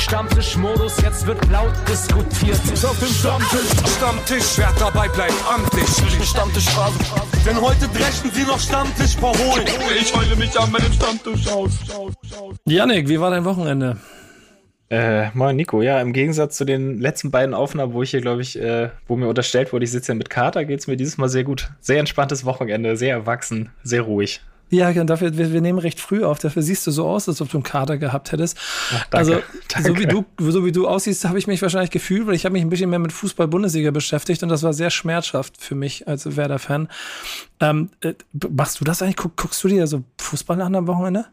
Stammtischmodus, jetzt wird laut diskutiert. Auf dem Stammtisch, Stammtisch, wer dabei bleibt, amtlich. Stammtisch Phase. Denn heute brechen sie noch Stammtisch verholen. Ich heule mich an meinem Stammtisch aus. Janik, wie war dein Wochenende? Äh, moin Nico, ja, im Gegensatz zu den letzten beiden Aufnahmen, wo ich hier, glaube ich, äh, wo mir unterstellt wurde, ich sitze ja mit Kater, geht es mir dieses Mal sehr gut. Sehr entspanntes Wochenende, sehr erwachsen, sehr ruhig. Ja, dafür, wir, wir, nehmen recht früh auf. Dafür siehst du so aus, als ob du einen Kater gehabt hättest. Ach, danke, also, danke. So, wie du, so wie du aussiehst, habe ich mich wahrscheinlich gefühlt, weil ich habe mich ein bisschen mehr mit Fußball-Bundesliga beschäftigt und das war sehr schmerzhaft für mich als Werder-Fan. Ähm, äh, machst du das eigentlich? Guck, guckst du dir so Fußball an am Wochenende?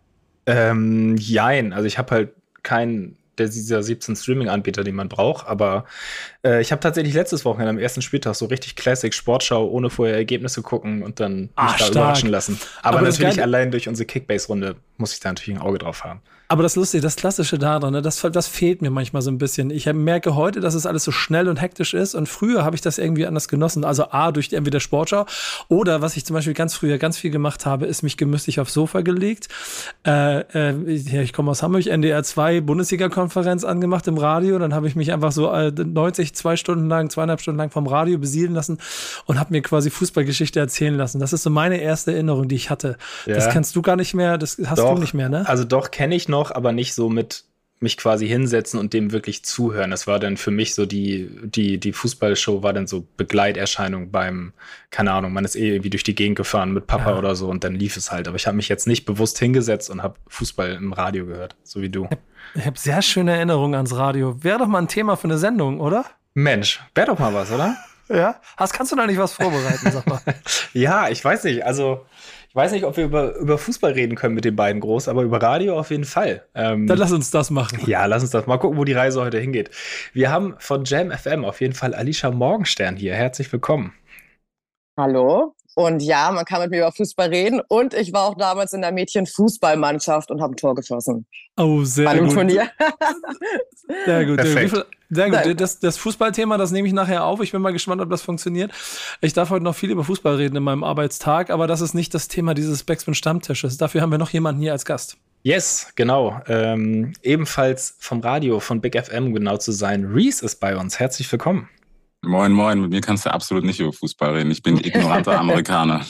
Ähm, jein. Also ich habe halt keinen der, dieser 17 Streaming-Anbieter, den man braucht. Aber äh, ich habe tatsächlich letztes Wochenende am ersten Spieltag so richtig Classic Sportschau, ohne vorher Ergebnisse gucken und dann mich Ach, da stark. überraschen lassen. Aber, Aber natürlich allein durch unsere Kickbase-Runde muss ich da natürlich ein Auge drauf haben. Aber das Lustige, das Klassische daran, ne, das, das fehlt mir manchmal so ein bisschen. Ich merke heute, dass es alles so schnell und hektisch ist und früher habe ich das irgendwie anders genossen. Also A, durch entweder Sportschau oder was ich zum Beispiel ganz früher ganz viel gemacht habe, ist mich gemütlich aufs Sofa gelegt. Äh, äh, ja, ich komme aus Hamburg, NDR 2 Bundesliga-Konferenz angemacht im Radio. Dann habe ich mich einfach so äh, 90, zwei Stunden lang, zweieinhalb Stunden lang vom Radio besiedeln lassen und habe mir quasi Fußballgeschichte erzählen lassen. Das ist so meine erste Erinnerung, die ich hatte. Ja. Das kannst du gar nicht mehr, das hast doch, du nicht mehr, ne? Also doch, kenne ich noch noch, aber nicht so mit mich quasi hinsetzen und dem wirklich zuhören. Das war dann für mich so die, die, die Fußballshow war dann so Begleiterscheinung beim, keine Ahnung, man ist eh irgendwie durch die Gegend gefahren mit Papa ja. oder so und dann lief es halt. Aber ich habe mich jetzt nicht bewusst hingesetzt und habe Fußball im Radio gehört, so wie du. Ich habe sehr schöne Erinnerungen ans Radio. Wäre doch mal ein Thema für eine Sendung, oder? Mensch, wäre doch mal was, oder? ja. Hast, kannst du da nicht was vorbereiten, sag mal? ja, ich weiß nicht. Also, weiß nicht, ob wir über, über Fußball reden können mit den beiden groß, aber über Radio auf jeden Fall. Ähm, Dann lass uns das machen. Ja, lass uns das mal gucken, wo die Reise heute hingeht. Wir haben von Jam FM auf jeden Fall Alicia Morgenstern hier. Herzlich willkommen. Hallo. Und ja, man kann mit mir über Fußball reden. Und ich war auch damals in der Mädchenfußballmannschaft und habe ein Tor geschossen. Oh, sehr Bei einem gut. Turnier. Sehr gut. Perfekt. Sehr gut. Das, das Fußballthema, das nehme ich nachher auf. Ich bin mal gespannt, ob das funktioniert. Ich darf heute noch viel über Fußball reden in meinem Arbeitstag, aber das ist nicht das Thema dieses Backspin Stammtisches. Dafür haben wir noch jemanden hier als Gast. Yes, genau. Ähm, ebenfalls vom Radio, von Big FM genau zu sein. Reese ist bei uns. Herzlich willkommen. Moin, moin. Mit mir kannst du absolut nicht über Fußball reden. Ich bin ignoranter Amerikaner.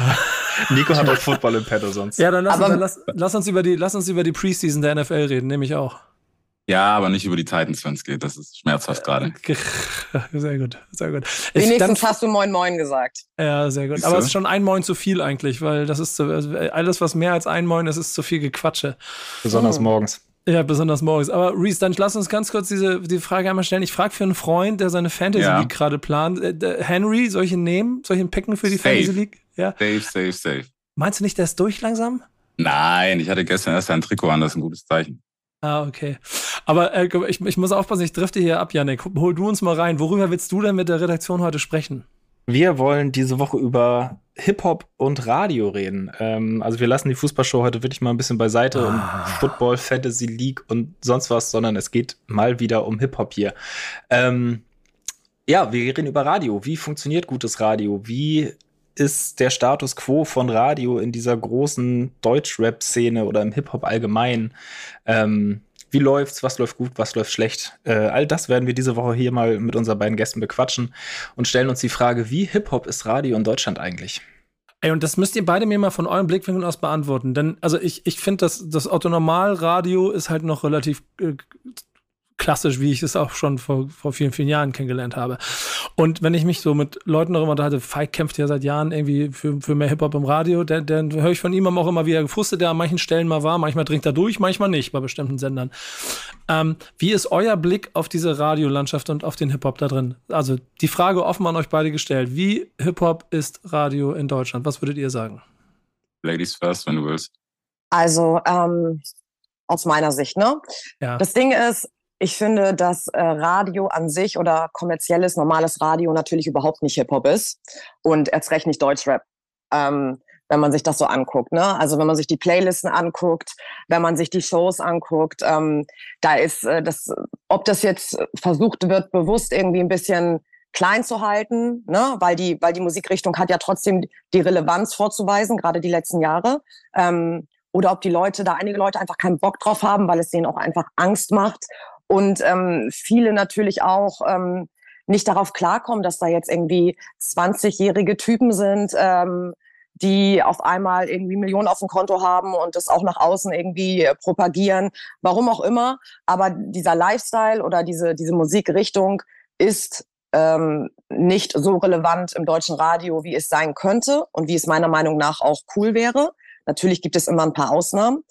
Nico hat auch Football im Petto sonst. Ja, dann lass, uns, dann lass, lass, uns über die, lass uns über die Preseason der NFL reden, nehme ich auch. Ja, aber nicht über die Titans, wenn es geht. Das ist schmerzhaft gerade. Sehr gut, sehr gut. Wenigstens hast du Moin Moin gesagt. Ja, sehr gut. Aber es ist schon ein Moin zu viel eigentlich, weil das ist so, also alles, was mehr als ein Moin ist, ist zu viel Gequatsche. Besonders oh. morgens. Ja, besonders morgens. Aber Reese, dann lass uns ganz kurz diese die Frage einmal stellen. Ich frage für einen Freund, der seine Fantasy ja. League gerade plant. Äh, Henry, soll ich ihn nehmen? Soll ich ihn picken für die safe. Fantasy League? Ja. Safe, safe, safe. Meinst du nicht, der ist durch langsam? Nein, ich hatte gestern erst ein Trikot an, das ist ein gutes Zeichen. Ah, okay. Aber äh, ich, ich muss aufpassen, ich drifte hier ab, Janik. Hol du uns mal rein. Worüber willst du denn mit der Redaktion heute sprechen? Wir wollen diese Woche über Hip-Hop und Radio reden. Ähm, also wir lassen die Fußballshow heute wirklich mal ein bisschen beiseite ah. um Football, Fantasy League und sonst was, sondern es geht mal wieder um Hip-Hop hier. Ähm, ja, wir reden über Radio. Wie funktioniert gutes Radio? Wie ist der Status quo von Radio in dieser großen Deutsch-Rap-Szene oder im Hip-Hop allgemein? Ähm, wie läuft's? Was läuft gut? Was läuft schlecht? Äh, all das werden wir diese Woche hier mal mit unseren beiden Gästen bequatschen und stellen uns die Frage, wie Hip-Hop ist Radio in Deutschland eigentlich? Ey, und das müsst ihr beide mir mal von euren Blickwinkeln aus beantworten. Denn, also ich, ich finde, das, das Autonormalradio ist halt noch relativ äh, klassisch, wie ich es auch schon vor, vor vielen, vielen Jahren kennengelernt habe. Und wenn ich mich so mit Leuten darüber unterhalte, Feig kämpft ja seit Jahren irgendwie für, für mehr Hip-Hop im Radio, dann, dann höre ich von ihm auch immer, wie er gefrustet der an manchen Stellen mal war. Manchmal dringt er durch, manchmal nicht bei bestimmten Sendern. Ähm, wie ist euer Blick auf diese Radiolandschaft und auf den Hip-Hop da drin? Also die Frage offen an euch beide gestellt. Wie Hip-Hop ist Radio in Deutschland? Was würdet ihr sagen? Ladies first, wenn du willst. Also, ähm, aus meiner Sicht, ne? Ja. Das Ding ist, ich finde, dass äh, Radio an sich oder kommerzielles, normales Radio natürlich überhaupt nicht Hip-Hop ist und erst recht nicht Deutschrap. Ähm, wenn man sich das so anguckt. Ne? Also wenn man sich die Playlisten anguckt, wenn man sich die Shows anguckt, ähm, da ist äh, das, ob das jetzt versucht wird, bewusst irgendwie ein bisschen klein zu halten, ne? weil die, weil die Musikrichtung hat ja trotzdem die Relevanz vorzuweisen, gerade die letzten Jahre. Ähm, oder ob die Leute, da einige Leute einfach keinen Bock drauf haben, weil es denen auch einfach Angst macht. Und ähm, viele natürlich auch ähm, nicht darauf klarkommen, dass da jetzt irgendwie 20-jährige Typen sind, ähm, die auf einmal irgendwie Millionen auf dem Konto haben und das auch nach außen irgendwie äh, propagieren, warum auch immer. Aber dieser Lifestyle oder diese, diese Musikrichtung ist ähm, nicht so relevant im deutschen Radio, wie es sein könnte und wie es meiner Meinung nach auch cool wäre. Natürlich gibt es immer ein paar Ausnahmen.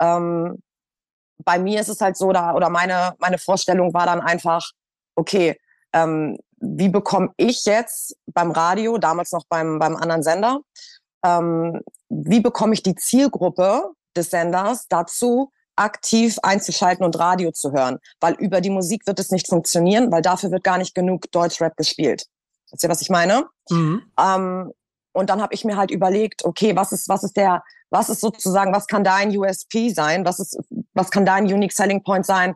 Ähm, bei mir ist es halt so, da, oder meine, meine Vorstellung war dann einfach, okay, ähm, wie bekomme ich jetzt beim Radio, damals noch beim, beim anderen Sender, ähm, wie bekomme ich die Zielgruppe des Senders dazu, aktiv einzuschalten und Radio zu hören? Weil über die Musik wird es nicht funktionieren, weil dafür wird gar nicht genug Deutschrap gespielt. Wisst ihr, was ich meine? Mhm. Ähm, und dann habe ich mir halt überlegt, okay, was ist, was ist der, was ist sozusagen, was kann dein USP sein? Was ist, was kann dein Unique Selling Point sein,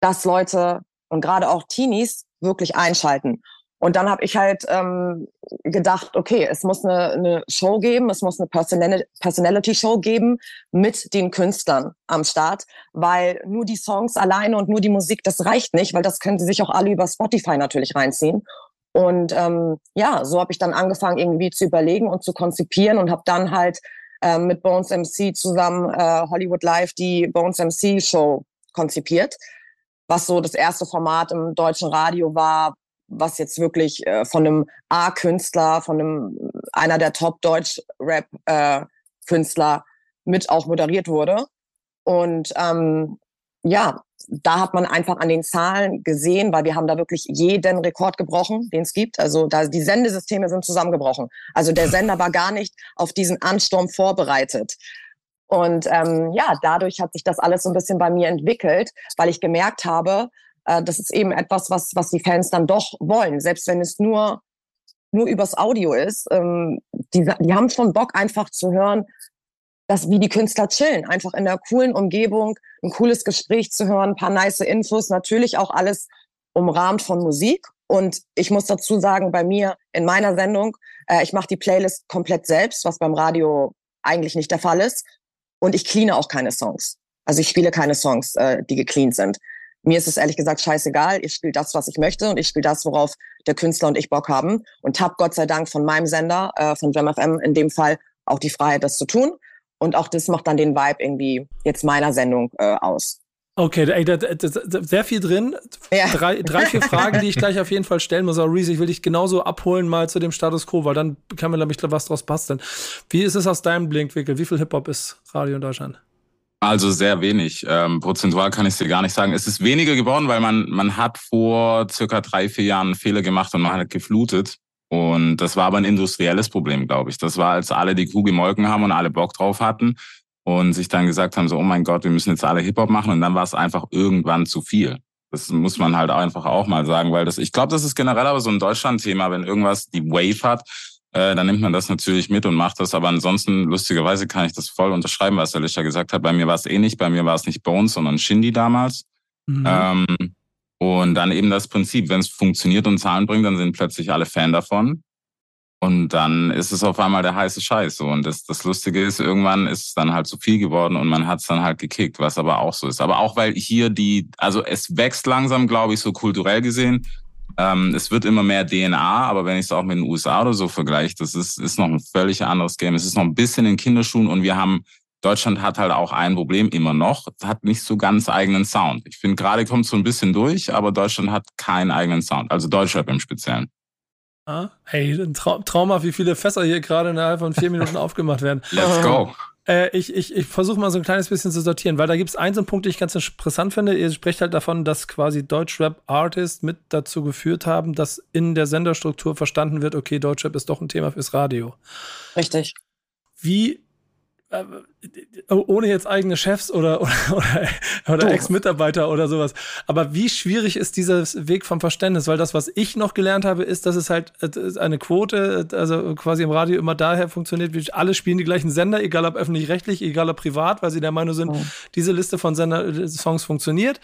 dass Leute und gerade auch Teenies wirklich einschalten? Und dann habe ich halt ähm, gedacht, okay, es muss eine, eine Show geben, es muss eine Personality-Show geben mit den Künstlern am Start, weil nur die Songs alleine und nur die Musik, das reicht nicht, weil das können sie sich auch alle über Spotify natürlich reinziehen. Und ähm, ja, so habe ich dann angefangen, irgendwie zu überlegen und zu konzipieren und habe dann halt äh, mit Bones MC zusammen äh, Hollywood Live die Bones MC Show konzipiert, was so das erste Format im deutschen Radio war, was jetzt wirklich äh, von einem A-Künstler, von einem einer der Top-Deutsch-Rap-Künstler äh, mit auch moderiert wurde. Und ähm, ja, da hat man einfach an den Zahlen gesehen, weil wir haben da wirklich jeden Rekord gebrochen, den es gibt. Also da die Sendesysteme sind zusammengebrochen. Also der Sender war gar nicht auf diesen Ansturm vorbereitet. Und ähm, ja, dadurch hat sich das alles so ein bisschen bei mir entwickelt, weil ich gemerkt habe, äh, das ist eben etwas, was, was die Fans dann doch wollen, selbst wenn es nur, nur übers Audio ist. Ähm, die, die haben schon Bock, einfach zu hören, dass wie die Künstler chillen, einfach in einer coolen Umgebung, ein cooles Gespräch zu hören, ein paar nice Infos, natürlich auch alles umrahmt von Musik. Und ich muss dazu sagen, bei mir in meiner Sendung, äh, ich mache die Playlist komplett selbst, was beim Radio eigentlich nicht der Fall ist. Und ich cleane auch keine Songs. Also ich spiele keine Songs, äh, die gecleant sind. Mir ist es ehrlich gesagt scheißegal. Ich spiele das, was ich möchte und ich spiele das, worauf der Künstler und ich Bock haben. Und habe Gott sei Dank von meinem Sender, äh, von JamFM in dem Fall, auch die Freiheit, das zu tun. Und auch das macht dann den Vibe irgendwie jetzt meiner Sendung äh, aus. Okay, ey, da, da, da, sehr viel drin. Ja. Drei, drei, vier Fragen, die ich gleich auf jeden Fall stellen muss. Aber Reese, ich will dich genauso abholen mal zu dem Status Quo, weil dann kann man, glaube ich, was draus basteln. Wie ist es aus deinem Blinkwinkel? Wie viel Hip-Hop ist Radio in Deutschland? Also sehr wenig. Ähm, prozentual kann ich es dir gar nicht sagen. Es ist weniger geworden, weil man, man hat vor circa drei, vier Jahren Fehler gemacht und man hat geflutet. Und das war aber ein industrielles Problem, glaube ich. Das war, als alle die Kuh gemolken haben und alle Bock drauf hatten und sich dann gesagt haben, so, oh mein Gott, wir müssen jetzt alle Hip-Hop machen. Und dann war es einfach irgendwann zu viel. Das muss man halt einfach auch mal sagen, weil das, ich glaube, das ist generell aber so ein Deutschland-Thema, wenn irgendwas die Wave hat, äh, dann nimmt man das natürlich mit und macht das. Aber ansonsten, lustigerweise, kann ich das voll unterschreiben, was Alicia gesagt hat. Bei mir war es eh nicht. Bei mir war es nicht Bones, sondern Shindy damals. Mhm. Ähm, und dann eben das Prinzip, wenn es funktioniert und Zahlen bringt, dann sind plötzlich alle Fan davon. Und dann ist es auf einmal der heiße Scheiß. So. Und das, das Lustige ist, irgendwann ist es dann halt zu viel geworden und man hat es dann halt gekickt, was aber auch so ist. Aber auch weil hier die, also es wächst langsam, glaube ich, so kulturell gesehen. Ähm, es wird immer mehr DNA, aber wenn ich es auch mit den USA oder so vergleiche, das ist, ist noch ein völlig anderes Game. Es ist noch ein bisschen in Kinderschuhen und wir haben, Deutschland hat halt auch ein Problem immer noch, hat nicht so ganz eigenen Sound. Ich finde, gerade kommt so ein bisschen durch, aber Deutschland hat keinen eigenen Sound, also Deutschrap im Speziellen. Ah, hey, ein Trau Trauma, wie viele Fässer hier gerade innerhalb von vier Minuten aufgemacht werden. Let's go. Äh, ich ich, ich versuche mal so ein kleines bisschen zu sortieren, weil da gibt es einen Punkt, den ich ganz interessant finde. Ihr sprecht halt davon, dass quasi Deutschrap-Artists mit dazu geführt haben, dass in der Senderstruktur verstanden wird, okay, Deutschrap ist doch ein Thema fürs Radio. Richtig. Wie äh, ohne jetzt eigene Chefs oder, oder, oder, oder Ex-Mitarbeiter oder sowas. Aber wie schwierig ist dieser Weg vom Verständnis? Weil das, was ich noch gelernt habe, ist, dass es halt äh, eine Quote, also quasi im Radio immer daher funktioniert, wie alle spielen die gleichen Sender, egal ob öffentlich-rechtlich, egal ob privat, weil sie der Meinung sind, oh. diese Liste von Sender-Songs funktioniert.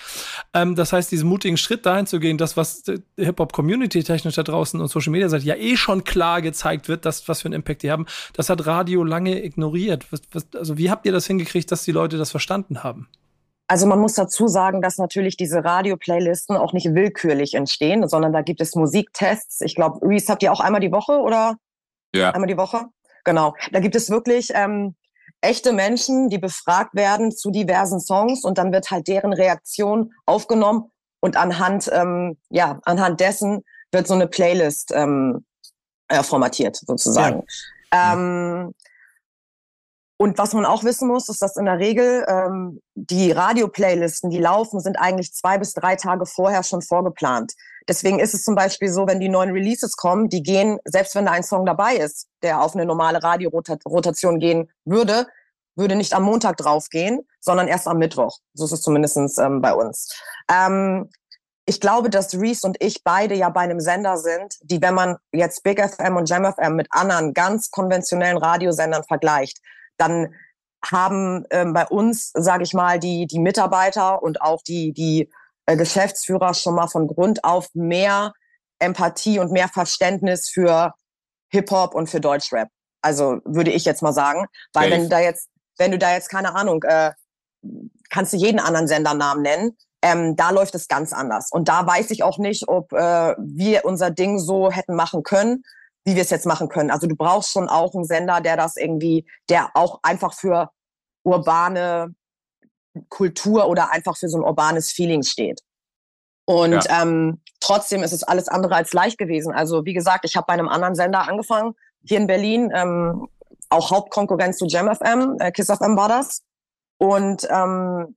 Ähm, das heißt, diesen mutigen Schritt dahin zu gehen, das, was Hip-Hop-Community technisch da draußen und Social Media sagt, ja eh schon klar gezeigt wird, dass, was für einen Impact die haben, das hat Radio lange ignoriert. Was, was, also wie habt ihr das hingekriegt, dass die Leute das verstanden haben? Also man muss dazu sagen, dass natürlich diese Radio-Playlisten auch nicht willkürlich entstehen, sondern da gibt es Musiktests. Ich glaube, Reese habt ihr auch einmal die Woche oder? Ja. Einmal die Woche? Genau. Da gibt es wirklich ähm, echte Menschen, die befragt werden zu diversen Songs und dann wird halt deren Reaktion aufgenommen und anhand, ähm, ja, anhand dessen wird so eine Playlist ähm, äh, formatiert sozusagen. Ja. Ähm, und was man auch wissen muss, ist, dass in der Regel ähm, die Radio-Playlisten, die laufen, sind eigentlich zwei bis drei Tage vorher schon vorgeplant. Deswegen ist es zum Beispiel so, wenn die neuen Releases kommen, die gehen, selbst wenn da ein Song dabei ist, der auf eine normale Radiorotation gehen würde, würde nicht am Montag draufgehen, sondern erst am Mittwoch. So ist es zumindest ähm, bei uns. Ähm, ich glaube, dass Reese und ich beide ja bei einem Sender sind, die, wenn man jetzt Big FM und Jam FM mit anderen ganz konventionellen Radiosendern vergleicht, dann haben ähm, bei uns, sage ich mal, die, die Mitarbeiter und auch die, die äh, Geschäftsführer schon mal von Grund auf mehr Empathie und mehr Verständnis für Hip-Hop und für Deutschrap. Also würde ich jetzt mal sagen. Weil wenn du da jetzt, wenn du da jetzt, keine Ahnung, äh, kannst du jeden anderen Sendernamen nennen, ähm, da läuft es ganz anders. Und da weiß ich auch nicht, ob äh, wir unser Ding so hätten machen können, wie wir es jetzt machen können. Also du brauchst schon auch einen Sender, der das irgendwie, der auch einfach für urbane Kultur oder einfach für so ein urbanes Feeling steht. Und ja. ähm, trotzdem ist es alles andere als leicht gewesen. Also wie gesagt, ich habe bei einem anderen Sender angefangen, hier in Berlin, ähm, auch Hauptkonkurrenz zu JamFM, äh, Kiss FM war das. Und ähm,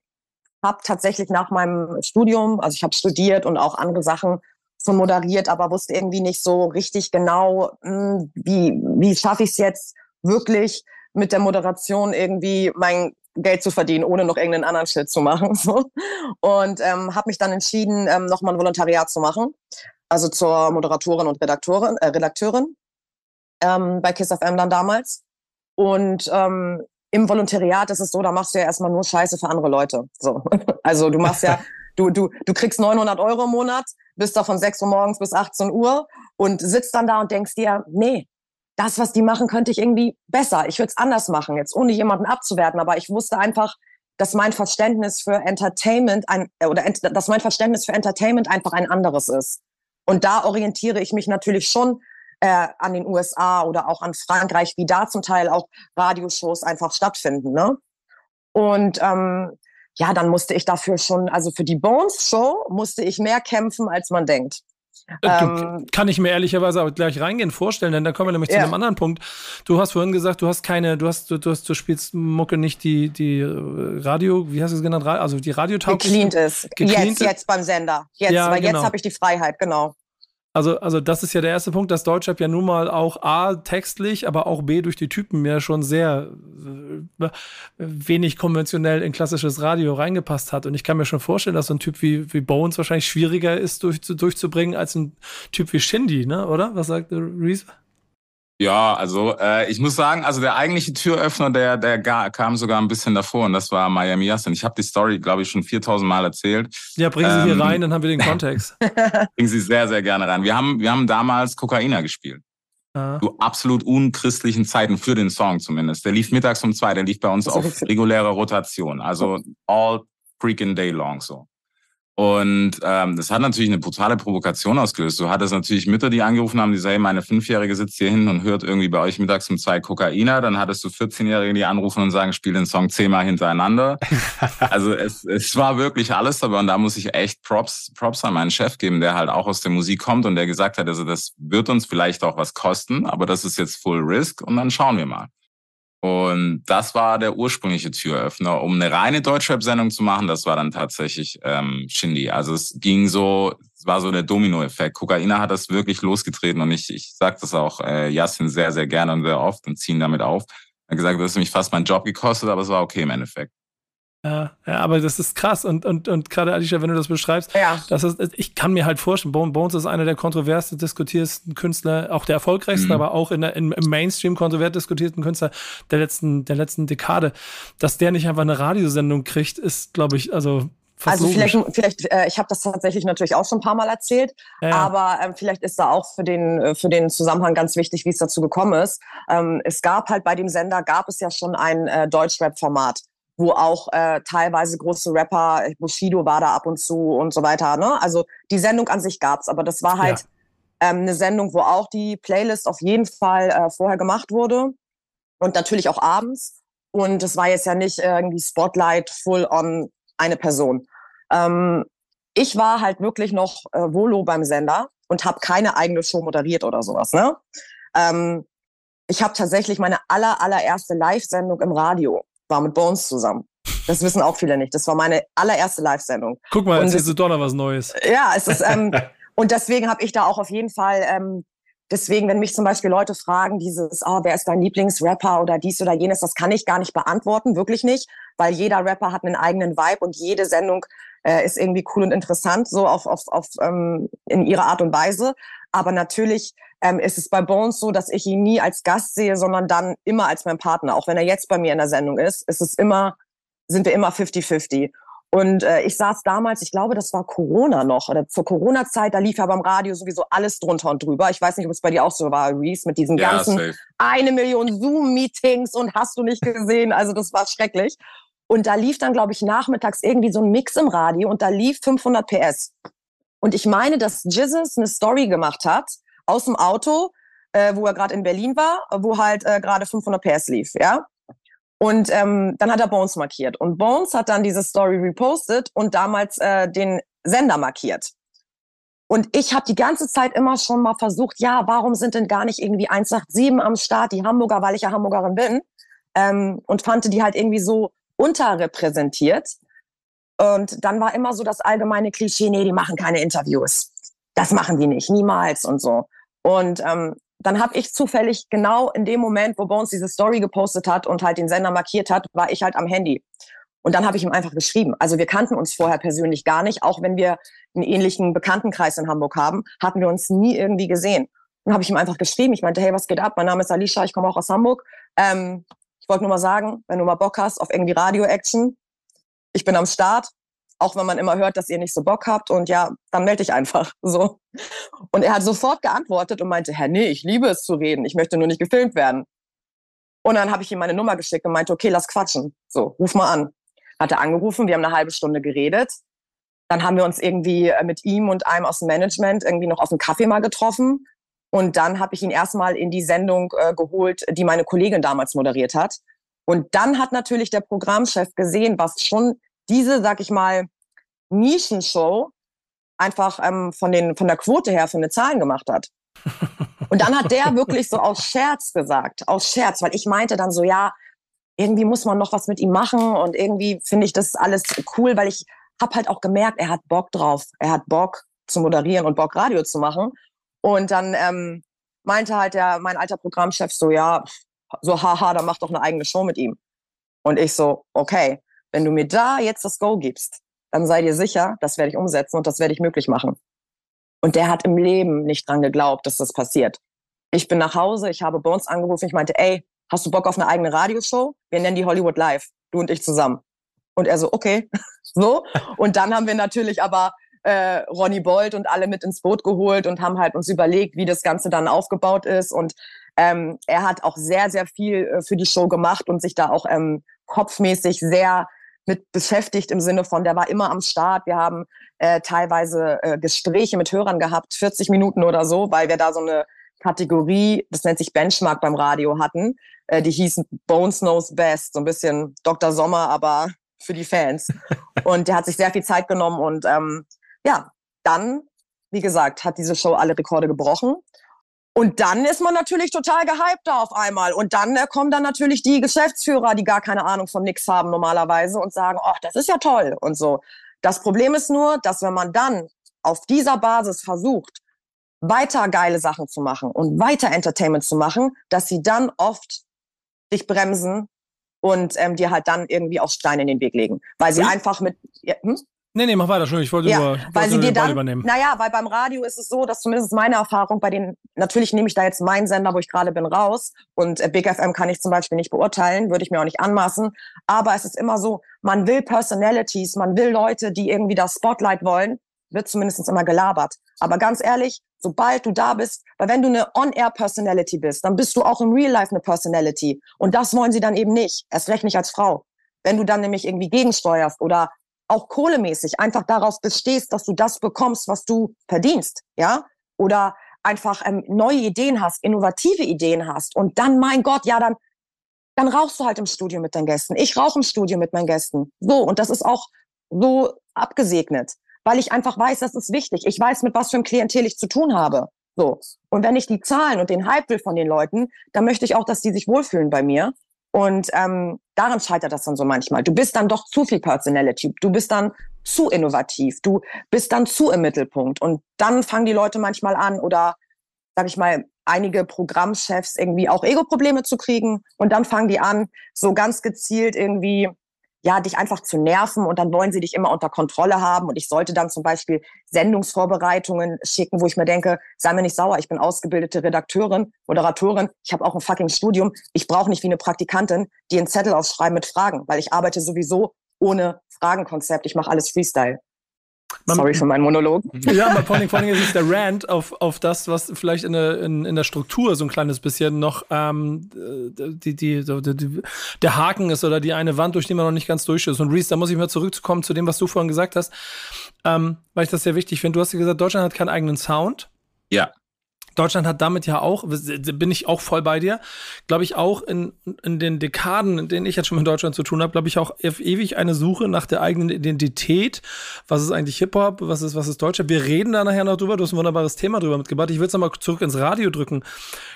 habe tatsächlich nach meinem Studium, also ich habe studiert und auch andere Sachen schon moderiert, aber wusste irgendwie nicht so richtig genau, mh, hm, wie, wie schaffe ich es jetzt wirklich mit der Moderation irgendwie mein Geld zu verdienen, ohne noch irgendeinen anderen Shit zu machen. So. Und ähm, habe mich dann entschieden, ähm, nochmal ein Volontariat zu machen, also zur Moderatorin und Redakteurin, äh, Redakteurin ähm, bei KISS FM dann damals. Und ähm, im Volontariat ist es so, da machst du ja erstmal nur Scheiße für andere Leute. So. Also du machst ja, du, du, du kriegst 900 Euro im Monat, bist da von 6 Uhr morgens bis 18 Uhr und sitzt dann da und denkst dir, nee, das, was die machen, könnte ich irgendwie besser. Ich würde es anders machen, jetzt ohne jemanden abzuwerten, aber ich wusste einfach, dass mein Verständnis für Entertainment ein, oder dass mein Verständnis für Entertainment einfach ein anderes ist. Und da orientiere ich mich natürlich schon äh, an den USA oder auch an Frankreich, wie da zum Teil auch Radioshows einfach stattfinden. Ne? Und ähm, ja, dann musste ich dafür schon, also für die Bones Show musste ich mehr kämpfen, als man denkt. Äh, ähm, kann ich mir ehrlicherweise auch gleich reingehen vorstellen, denn da kommen wir nämlich ja. zu einem anderen Punkt. Du hast vorhin gesagt, du hast keine, du hast, du, du, hast, du spielst Mucke nicht die, die äh, Radio, wie hast du es genannt, also die Radiotauglich. Gecleant ist. Gecleant jetzt, jetzt beim Sender. Jetzt, ja, weil genau. jetzt habe ich die Freiheit, genau. Also, also das ist ja der erste Punkt, dass Deutschrap ja nun mal auch A, textlich, aber auch B, durch die Typen ja schon sehr äh, wenig konventionell in klassisches Radio reingepasst hat. Und ich kann mir schon vorstellen, dass so ein Typ wie, wie Bones wahrscheinlich schwieriger ist durch, durchzubringen als ein Typ wie Shindy, ne? oder? Was sagt Reese? Ja, also äh, ich muss sagen, also der eigentliche Türöffner, der der kam sogar ein bisschen davor und das war Miami Yassin. Ich habe die Story, glaube ich, schon 4000 Mal erzählt. Ja, bringen Sie ähm, hier rein, dann haben wir den Kontext. bringen Sie sehr, sehr gerne rein. Wir haben, wir haben damals Kokaina gespielt. Ah. Zu absolut unchristlichen Zeiten für den Song zumindest. Der lief mittags um zwei, der lief bei uns auf regulärer Rotation. Also all freaking day long so. Und ähm, das hat natürlich eine brutale Provokation ausgelöst. Du hattest natürlich Mütter, die angerufen haben, die sagen, meine Fünfjährige sitzt hier hinten und hört irgendwie bei euch mittags um zwei Kokainer. Dann hattest du 14-Jährige, die anrufen und sagen, spiel den Song zehnmal hintereinander. also es, es war wirklich alles dabei. Und da muss ich echt Props, Props an meinen Chef geben, der halt auch aus der Musik kommt und der gesagt hat, also das wird uns vielleicht auch was kosten, aber das ist jetzt Full Risk und dann schauen wir mal. Und das war der ursprüngliche Türöffner. Um eine reine Deutschrap-Sendung zu machen, das war dann tatsächlich ähm, Shindy. Also es ging so, es war so der Domino-Effekt. Kokaina hat das wirklich losgetreten und ich, ich sage das auch äh, Yassin sehr, sehr gerne und sehr oft und ziehen damit auf. Er hat gesagt, das hat mich fast meinen Job gekostet, aber es war okay im Endeffekt. Ja, ja, aber das ist krass und, und, und gerade Alicia, wenn du das beschreibst, ja. das ist, ich kann mir halt vorstellen, Bones ist einer der kontroversen diskutiersten Künstler, auch der erfolgreichsten, mhm. aber auch in der, in, im Mainstream kontrovert diskutierten Künstler der letzten, der letzten Dekade. Dass der nicht einfach eine Radiosendung kriegt, ist, glaube ich, also fast Also logisch. vielleicht, vielleicht äh, ich habe das tatsächlich natürlich auch schon ein paar Mal erzählt, Ja, ja. aber ähm, vielleicht ist da auch für den, äh, für den Zusammenhang ganz wichtig, wie es dazu gekommen ist. Ähm, es gab halt bei dem Sender, gab es ja schon ein äh, Deutschrap-Format, wo auch äh, teilweise große Rapper, Bushido war da ab und zu und so weiter. Ne? Also die Sendung an sich gab's, aber das war halt ähm, eine Sendung, wo auch die Playlist auf jeden Fall äh, vorher gemacht wurde und natürlich auch abends. Und es war jetzt ja nicht irgendwie Spotlight full on eine Person. Ähm, ich war halt wirklich noch äh, Volo beim Sender und habe keine eigene Show moderiert oder sowas. Ne? Ähm, ich habe tatsächlich meine aller allererste Live-Sendung im Radio war mit Bones zusammen. Das wissen auch viele nicht. Das war meine allererste Live-Sendung. Guck mal, es- du doch noch was Neues. Ja, es ist ähm, und deswegen habe ich da auch auf jeden Fall ähm, deswegen, wenn mich zum Beispiel Leute fragen, dieses, oh, wer ist dein Lieblingsrapper oder dies oder jenes, das kann ich gar nicht beantworten, wirklich nicht, weil jeder Rapper hat einen eigenen Vibe und jede Sendung äh, ist irgendwie cool und interessant, so auf, auf, auf ähm, in ihrer Art und Weise. Aber natürlich ähm, ist es bei Bones so, dass ich ihn nie als Gast sehe, sondern dann immer als mein Partner. Auch wenn er jetzt bei mir in der Sendung ist, ist es immer, sind wir immer 50-50. Und äh, ich saß damals, ich glaube, das war Corona noch, oder zur Corona-Zeit, da lief ja beim Radio sowieso alles drunter und drüber. Ich weiß nicht, ob es bei dir auch so war, Reese, mit diesen Ja, ganzen safe. eine Million Zoom-Meetings und hast du nicht gesehen. Also das war schrecklich. Und da lief dann, glaube ich, nachmittags irgendwie so ein Mix im Radio und da lief 500 PS. Und ich meine, dass Jizzes eine Story gemacht hat aus dem Auto, äh, wo er gerade in Berlin war, wo halt äh, gerade 500 PS lief, ja. Und ähm, dann hat er Bones markiert. Und Bones hat dann diese Story repostet und damals äh, den Sender markiert. Und ich habe die ganze Zeit immer schon mal versucht, ja, warum sind denn gar nicht irgendwie 187 am Start, die Hamburger, weil ich ja Hamburgerin bin. Ähm, und fand die halt irgendwie so unterrepräsentiert. Und dann war immer so das allgemeine Klischee, nee, die machen keine Interviews. Das machen die nicht, niemals und so. Und ähm, dann habe ich zufällig genau in dem Moment, wo Bones diese Story gepostet hat und halt den Sender markiert hat, war ich halt am Handy. Und dann habe ich ihm einfach geschrieben. Also wir kannten uns vorher persönlich gar nicht, auch wenn wir einen ähnlichen Bekanntenkreis in Hamburg haben, hatten wir uns nie irgendwie gesehen. Dann habe ich ihm einfach geschrieben. Ich meinte, hey, was geht ab? Mein Name ist Alicia, ich komme auch aus Hamburg. Ähm, ich wollte nur mal sagen, wenn du mal Bock hast auf irgendwie Radio-Action, ich bin am Start, auch wenn man immer hört, dass ihr nicht so Bock habt und ja, dann melde dich einfach so. Und er hat sofort geantwortet und meinte, Herr, nee, ich liebe es zu reden, ich möchte nur nicht gefilmt werden. Und dann habe ich ihm meine Nummer geschickt und meinte, okay, lass quatschen. So, ruf mal an. Hat er angerufen, wir haben eine halbe Stunde geredet. Dann haben wir uns irgendwie äh, mit ihm und einem aus dem Management irgendwie noch auf einen Kaffee mal getroffen. Und dann habe ich ihn erstmal in die Sendung äh, geholt, die meine Kollegin damals moderiert hat. Und dann hat natürlich der Programmchef gesehen, was schon diese, sag ich mal, Nischenshow einfach ähm, von, den, von der Quote her für eine Zahlen gemacht hat. Und dann hat der wirklich so aus Scherz gesagt, aus Scherz, weil ich meinte dann so, ja, irgendwie muss man noch was mit ihm machen und irgendwie finde ich das alles cool, weil ich habe halt auch gemerkt, er hat Bock drauf, er hat Bock zu moderieren und Bock Radio zu machen. Und dann ähm, meinte halt der, mein alter Programmchef so, ja, so haha, dann mach doch eine eigene Show mit ihm. Und ich so, okay, wenn du mir da jetzt das Go gibst, dann sei dir sicher, das werde ich umsetzen und das werde ich möglich machen. Und der hat im Leben nicht dran geglaubt, dass das passiert. Ich bin nach Hause, ich habe Bones angerufen, ich meinte, ey, hast du Bock auf eine eigene Radioshow? Wir nennen die Hollywood Live, du und ich zusammen. Und er so, okay, so. Und dann haben wir natürlich aber äh, Ronny Bold und alle mit ins Boot geholt und haben halt uns überlegt, wie das Ganze dann aufgebaut ist. Und ähm, er hat auch sehr, sehr viel äh, für die Show gemacht und sich da auch ähm, kopfmäßig sehr mit beschäftigt im Sinne von, der war immer am Start. Wir haben äh, teilweise äh, Gespräche mit Hörern gehabt, 40 Minuten oder so, weil wir da so eine Kategorie, das nennt sich Benchmark beim Radio hatten. Äh, die hießen Bones Knows Best, so ein bisschen Dr. Sommer, aber für die Fans. Und der hat sich sehr viel Zeit genommen und ähm, ja, dann, wie gesagt, hat diese Show alle Rekorde gebrochen. Und dann ist man natürlich total gehypt da auf einmal. Und dann äh, kommen dann natürlich die Geschäftsführer, die gar keine Ahnung von nix haben normalerweise und sagen, ach, das ist ja toll und so. Das Problem ist nur, dass wenn man dann auf dieser Basis versucht, weiter geile Sachen zu machen und weiter Entertainment zu machen, dass sie dann oft dich bremsen und ähm, dir halt dann irgendwie auch Steine in den Weg legen. Weil sie Ui. einfach mit... Ja, hm? Nee, nee, mach weiter, schon. Ich wollte Ja, nur, weil sie dir dann, übernehmen. naja, weil beim Radio ist es so, dass zumindest meine Erfahrung bei den, natürlich nehme ich da jetzt meinen Sender, wo ich gerade bin, raus und äh, Big FM kann ich zum Beispiel nicht beurteilen, würde ich mir auch nicht anmaßen, aber es ist immer so, man will Personalities, man will Leute, die irgendwie das Spotlight wollen, wird zumindest immer gelabert. Aber ganz ehrlich, sobald du da bist, weil wenn du eine On-Air-Personality bist, dann bist du auch im Real Life eine Personality und das wollen sie dann eben nicht, erst recht nicht als Frau. Wenn du dann nämlich irgendwie gegensteuerst oder auch kohlemäßig einfach darauf bestehst, dass du das bekommst, was du verdienst, ja? Oder einfach ähm, neue Ideen hast, innovative Ideen hast und dann, mein Gott, ja, dann, dann rauchst du halt im Studio mit deinen Gästen. Ich rauche im Studio mit meinen Gästen. So, und das ist auch so abgesegnet, weil ich einfach weiß, das ist wichtig. Ich weiß, mit was für einem Klientel ich zu tun habe. So. Und wenn ich die Zahlen und den Hype will von den Leuten, dann möchte ich auch, dass die sich wohlfühlen bei mir. Und ähm, daran scheitert das dann so manchmal. Du bist dann doch zu viel Personality. Du bist dann zu innovativ. Du bist dann zu im Mittelpunkt. Und dann fangen die Leute manchmal an oder, sag ich mal, einige Programmchefs irgendwie auch Ego-Probleme zu kriegen. Und dann fangen die an, so ganz gezielt irgendwie ja, dich einfach zu nerven und dann wollen sie dich immer unter Kontrolle haben und ich sollte dann zum Beispiel Sendungsvorbereitungen schicken, wo ich mir denke, sei mir nicht sauer, ich bin ausgebildete Redakteurin, Moderatorin, ich habe auch ein fucking Studium, ich brauche nicht wie eine Praktikantin, die einen Zettel aufschreiben mit Fragen, weil ich arbeite sowieso ohne Fragenkonzept, ich mache alles Freestyle. Man- Sorry für meinen Monolog. Ja, aber vor allen Dingen, ist es der Rant auf, auf das, was vielleicht in der, in, in der Struktur so ein kleines bisschen noch ähm, die, die, so, die, die, der Haken ist oder die eine Wand, durch die man noch nicht ganz durch ist. Und Reese, da muss ich mal zurückkommen zu dem, was du vorhin gesagt hast, ähm, weil ich das sehr wichtig finde. Du hast ja gesagt, Deutschland hat keinen eigenen Sound. Ja. Deutschland hat damit ja auch, bin ich auch voll bei dir, glaube ich auch in, in den Dekaden, in denen ich jetzt schon mit Deutschland zu tun habe, glaube ich auch auf ewig eine Suche nach der eigenen Identität. Was ist eigentlich Hip-Hop? Was ist, was ist Deutschland? Wir reden da nachher noch drüber. Du hast ein wunderbares Thema drüber mitgebracht. Ich will es nochmal zurück ins Radio drücken.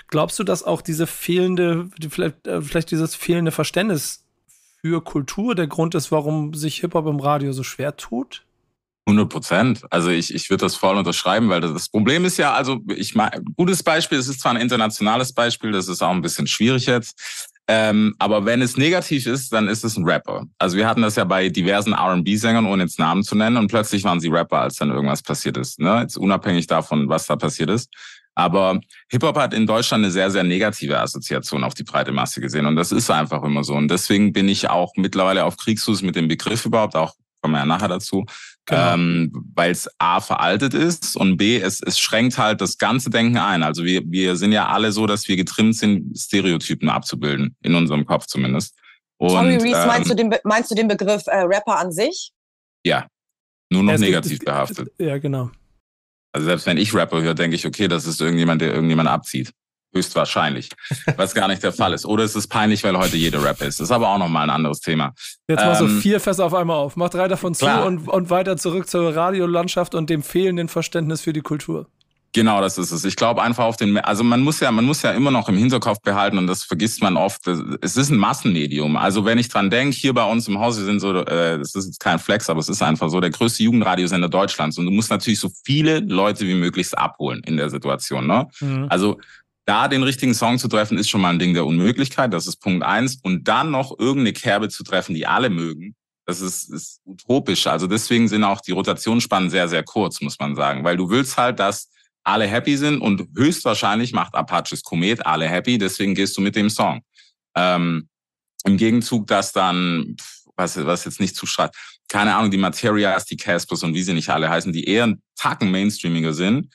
Glaubst du, dass auch diese fehlende, vielleicht, äh, vielleicht dieses fehlende Verständnis für Kultur der Grund ist, warum sich Hip-Hop im Radio so schwer tut? 100 Prozent. Also ich, ich würde das voll unterschreiben, weil das, Problem ist ja, also ich meine, gutes Beispiel, es ist zwar ein internationales Beispiel, das ist auch ein bisschen schwierig jetzt, ähm, aber wenn es negativ ist, dann ist es ein Rapper. Also wir hatten das ja bei diversen R&B-Sängern, ohne jetzt Namen zu nennen, und plötzlich waren sie Rapper, als dann irgendwas passiert ist. Ne? Jetzt unabhängig davon, was da passiert ist. Aber Hip-Hop hat in Deutschland eine sehr, sehr negative Assoziation auf die breite Masse gesehen. Und das ist einfach immer so. Und deswegen bin ich auch mittlerweile auf Kriegsfuß mit dem Begriff überhaupt, auch kommen wir ja nachher dazu, Genau. ähm, weil es A veraltet ist und B, es, es schränkt halt das ganze Denken ein. Also wir, wir sind ja alle so, dass wir getrimmt sind, Stereotypen abzubilden, in unserem Kopf zumindest. Und, Sorry, Reese, meinst, du ähm, den, meinst du den Begriff äh, Rapper an sich? ja, nur noch Es gibt- negativ behaftet. Ja, genau. Also selbst wenn ich Rapper höre, denke ich, okay, das ist irgendjemand, der irgendjemand abzieht. Höchstwahrscheinlich. Was gar nicht der Fall ist. Oder es ist peinlich, weil heute jeder Rapper ist. Das ist aber auch nochmal ein anderes Thema. Jetzt mach so Ähm, vier Fässer auf einmal auf. Mach drei davon Klar. zu und, und weiter zurück zur Radiolandschaft und dem fehlenden Verständnis für die Kultur. Genau, das ist es. Ich glaube einfach auf den, also man muss ja, man muss ja immer noch im Hinterkopf behalten und das vergisst man oft. Es ist ein Massenmedium. Also wenn ich dran denke, hier bei uns im Haus, wir sind so, äh, das ist jetzt kein Flex, aber es ist einfach so der größte Jugendradiosender Deutschlands und du musst natürlich so viele Leute wie möglichst abholen in der Situation. Ne? Also da den richtigen Song zu treffen, ist schon mal ein Ding der Unmöglichkeit. Das ist Punkt eins. Und dann noch irgendeine Kerbe zu treffen, die alle mögen, das ist, ist utopisch. Also deswegen sind auch die Rotationsspannen sehr, sehr kurz, muss man sagen. Weil du willst halt, dass alle happy sind und höchstwahrscheinlich macht Apaches Komet alle happy, deswegen gehst du mit dem Song. Ähm, Im Gegenzug, dass dann, was, was jetzt nicht zuschreibt, keine Ahnung, die Materias, die Caspers und wie sie nicht alle heißen, die eher einen Tacken Mainstreamiger sind,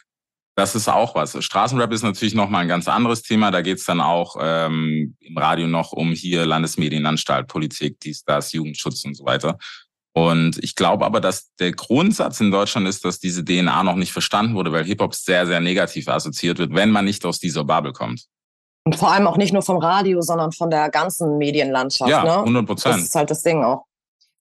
das ist auch was. Straßenrap ist natürlich nochmal ein ganz anderes Thema. Da geht's dann auch ähm, im Radio noch um hier Landesmedienanstalt, Politik, dies, das, Jugendschutz und so weiter. Und ich glaube aber, dass der Grundsatz in Deutschland ist, dass diese DNA noch nicht verstanden wurde, weil Hip-Hop sehr, sehr negativ assoziiert wird, wenn man nicht aus dieser Bubble kommt. Und vor allem auch nicht nur vom Radio, sondern von der ganzen Medienlandschaft. Ja, ne? 100 Das Prozent. ist halt das Ding auch.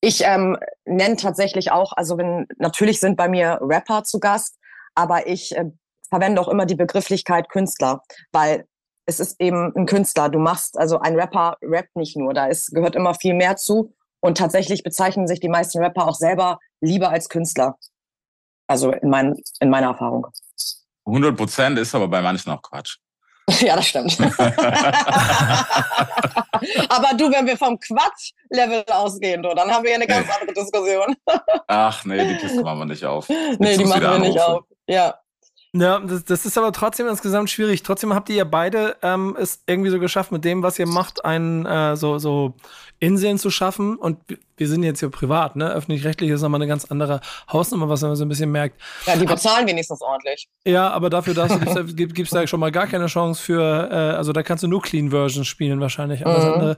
Ich ähm, nenne tatsächlich auch, also wenn natürlich sind bei mir Rapper zu Gast, aber ich äh, verwende auch immer die Begrifflichkeit Künstler, weil es ist eben ein Künstler. Du machst, also ein Rapper rappt nicht nur, da ist, gehört immer viel mehr zu. Und tatsächlich bezeichnen sich die meisten Rapper auch selber lieber als Künstler. Also in, mein, in meiner Erfahrung. 100 Prozent ist aber bei manchen auch Quatsch. Ja, das stimmt. Aber du, wenn wir vom Quatsch-Level ausgehen, du, dann haben wir ja eine ganz andere Diskussion. Ach nee, die Kiste machen wir nicht auf. nee, die machen wir nicht auf. Ja. Ja, das, das, ist aber trotzdem insgesamt schwierig. Trotzdem habt ihr ja beide ähm, es irgendwie so geschafft, mit dem, was ihr macht, einen äh, so, so Inseln zu schaffen. Und wir sind jetzt hier privat, ne? Öffentlich-rechtlich ist nochmal eine ganz andere Hausnummer, was man so ein bisschen merkt. Ja, die bezahlen wenigstens ordentlich. Ja, aber dafür gibt es da schon mal gar keine Chance für, äh, also da kannst du nur Clean Versions spielen wahrscheinlich. Mhm.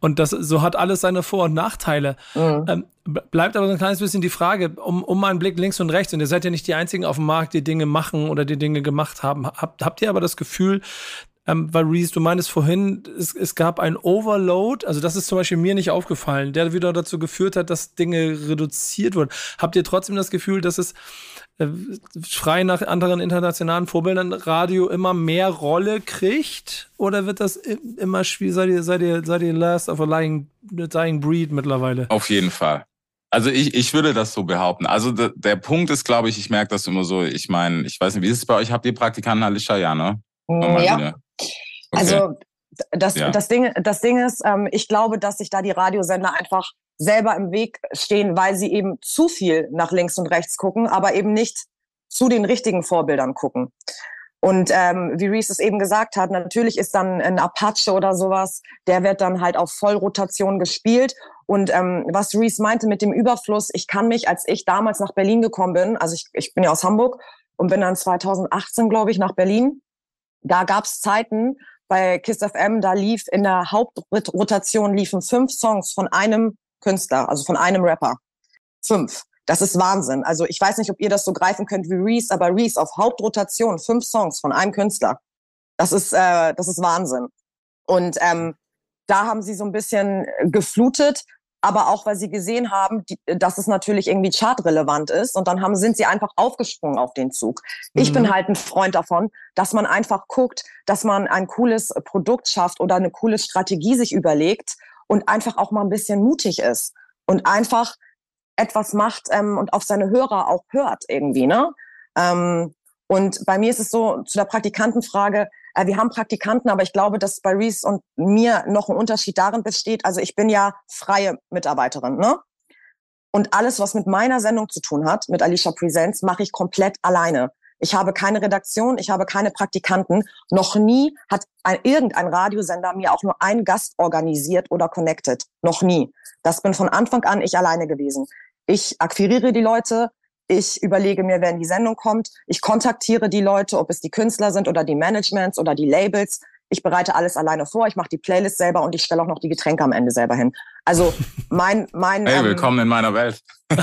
Und das so hat alles seine Vor- und Nachteile. Mhm. Ähm, bleibt aber so ein kleines bisschen die Frage, um, um einen Blick links und rechts, und ihr seid ja nicht die einzigen auf dem Markt, die Dinge machen oder die Dinge gemacht haben. Habt, habt ihr aber das Gefühl, ähm, weil Reese, du meinst vorhin, es, es gab ein Overload, also das ist zum Beispiel mir nicht aufgefallen, der wieder dazu geführt hat, dass Dinge reduziert wurden. Habt ihr trotzdem das Gefühl, dass es äh, frei nach anderen internationalen Vorbildern Radio immer mehr Rolle kriegt? Oder wird das immer schwierig? Seid ihr, seid ihr, seid ihr last of a lying, dying breed mittlerweile? Auf jeden Fall. Also ich, ich würde das so behaupten. Also der, der Punkt ist, glaube ich, ich merke das immer so, ich meine, ich weiß nicht, wie ist es bei euch? Habt ihr Praktikanten Alicia, ja, ne? Normal ja. Wieder. Okay. Also das, ja. das, Ding, das Ding ist, ähm, ich glaube, dass sich da die Radiosender einfach selber im Weg stehen, weil sie eben zu viel nach links und rechts gucken, aber eben nicht zu den richtigen Vorbildern gucken. Und ähm, wie Reese es eben gesagt hat, natürlich ist dann ein Apache oder sowas, der wird dann halt auf Vollrotation gespielt. Und ähm, was Reese meinte mit dem Überfluss, ich kann mich, als ich damals nach Berlin gekommen bin, also ich, ich bin ja aus Hamburg und bin dann 2018, glaube ich, nach Berlin, da gab es Zeiten, bei Kiss FM, da lief in der Hauptrotation liefen fünf Songs von einem Künstler, also von einem Rapper. Fünf. Das ist Wahnsinn. Also ich weiß nicht, ob ihr das so greifen könnt wie Reese, aber Reese auf Hauptrotation fünf Songs von einem Künstler. Das ist äh, das ist Wahnsinn. Und ähm, da haben sie so ein bisschen geflutet aber auch weil sie gesehen haben, die, dass es natürlich irgendwie chartrelevant ist und dann haben, sind sie einfach aufgesprungen auf den Zug. Mhm. Ich bin mhm. halt ein Freund davon, dass man einfach guckt, dass man ein cooles Produkt schafft oder eine coole Strategie sich überlegt und einfach auch mal ein bisschen mutig ist und einfach etwas macht ähm, und auf seine Hörer auch hört irgendwie, ne? Ähm, und bei mir ist es so, zu der Praktikantenfrage, wir haben Praktikanten, aber ich glaube, dass bei Reese und mir noch ein Unterschied darin besteht. Also ich bin ja freie Mitarbeiterin, ne? Und alles, was mit meiner Sendung zu tun hat, mit Alicia Presents, mache ich komplett alleine. Ich habe keine Redaktion, ich habe keine Praktikanten. Noch nie hat ein, irgendein Radiosender mir auch nur einen Gast organisiert oder connected. Noch nie. Das bin von Anfang an ich alleine gewesen. Ich akquiriere die Leute, ich überlege mir, wer in die Sendung kommt. Ich kontaktiere die Leute, ob es die Künstler sind oder die Managements oder die Labels. Ich bereite alles alleine vor. Ich mache die Playlist selber und ich stelle auch noch die Getränke am Ende selber hin. Also mein mein. Hey, ähm, willkommen in meiner Welt.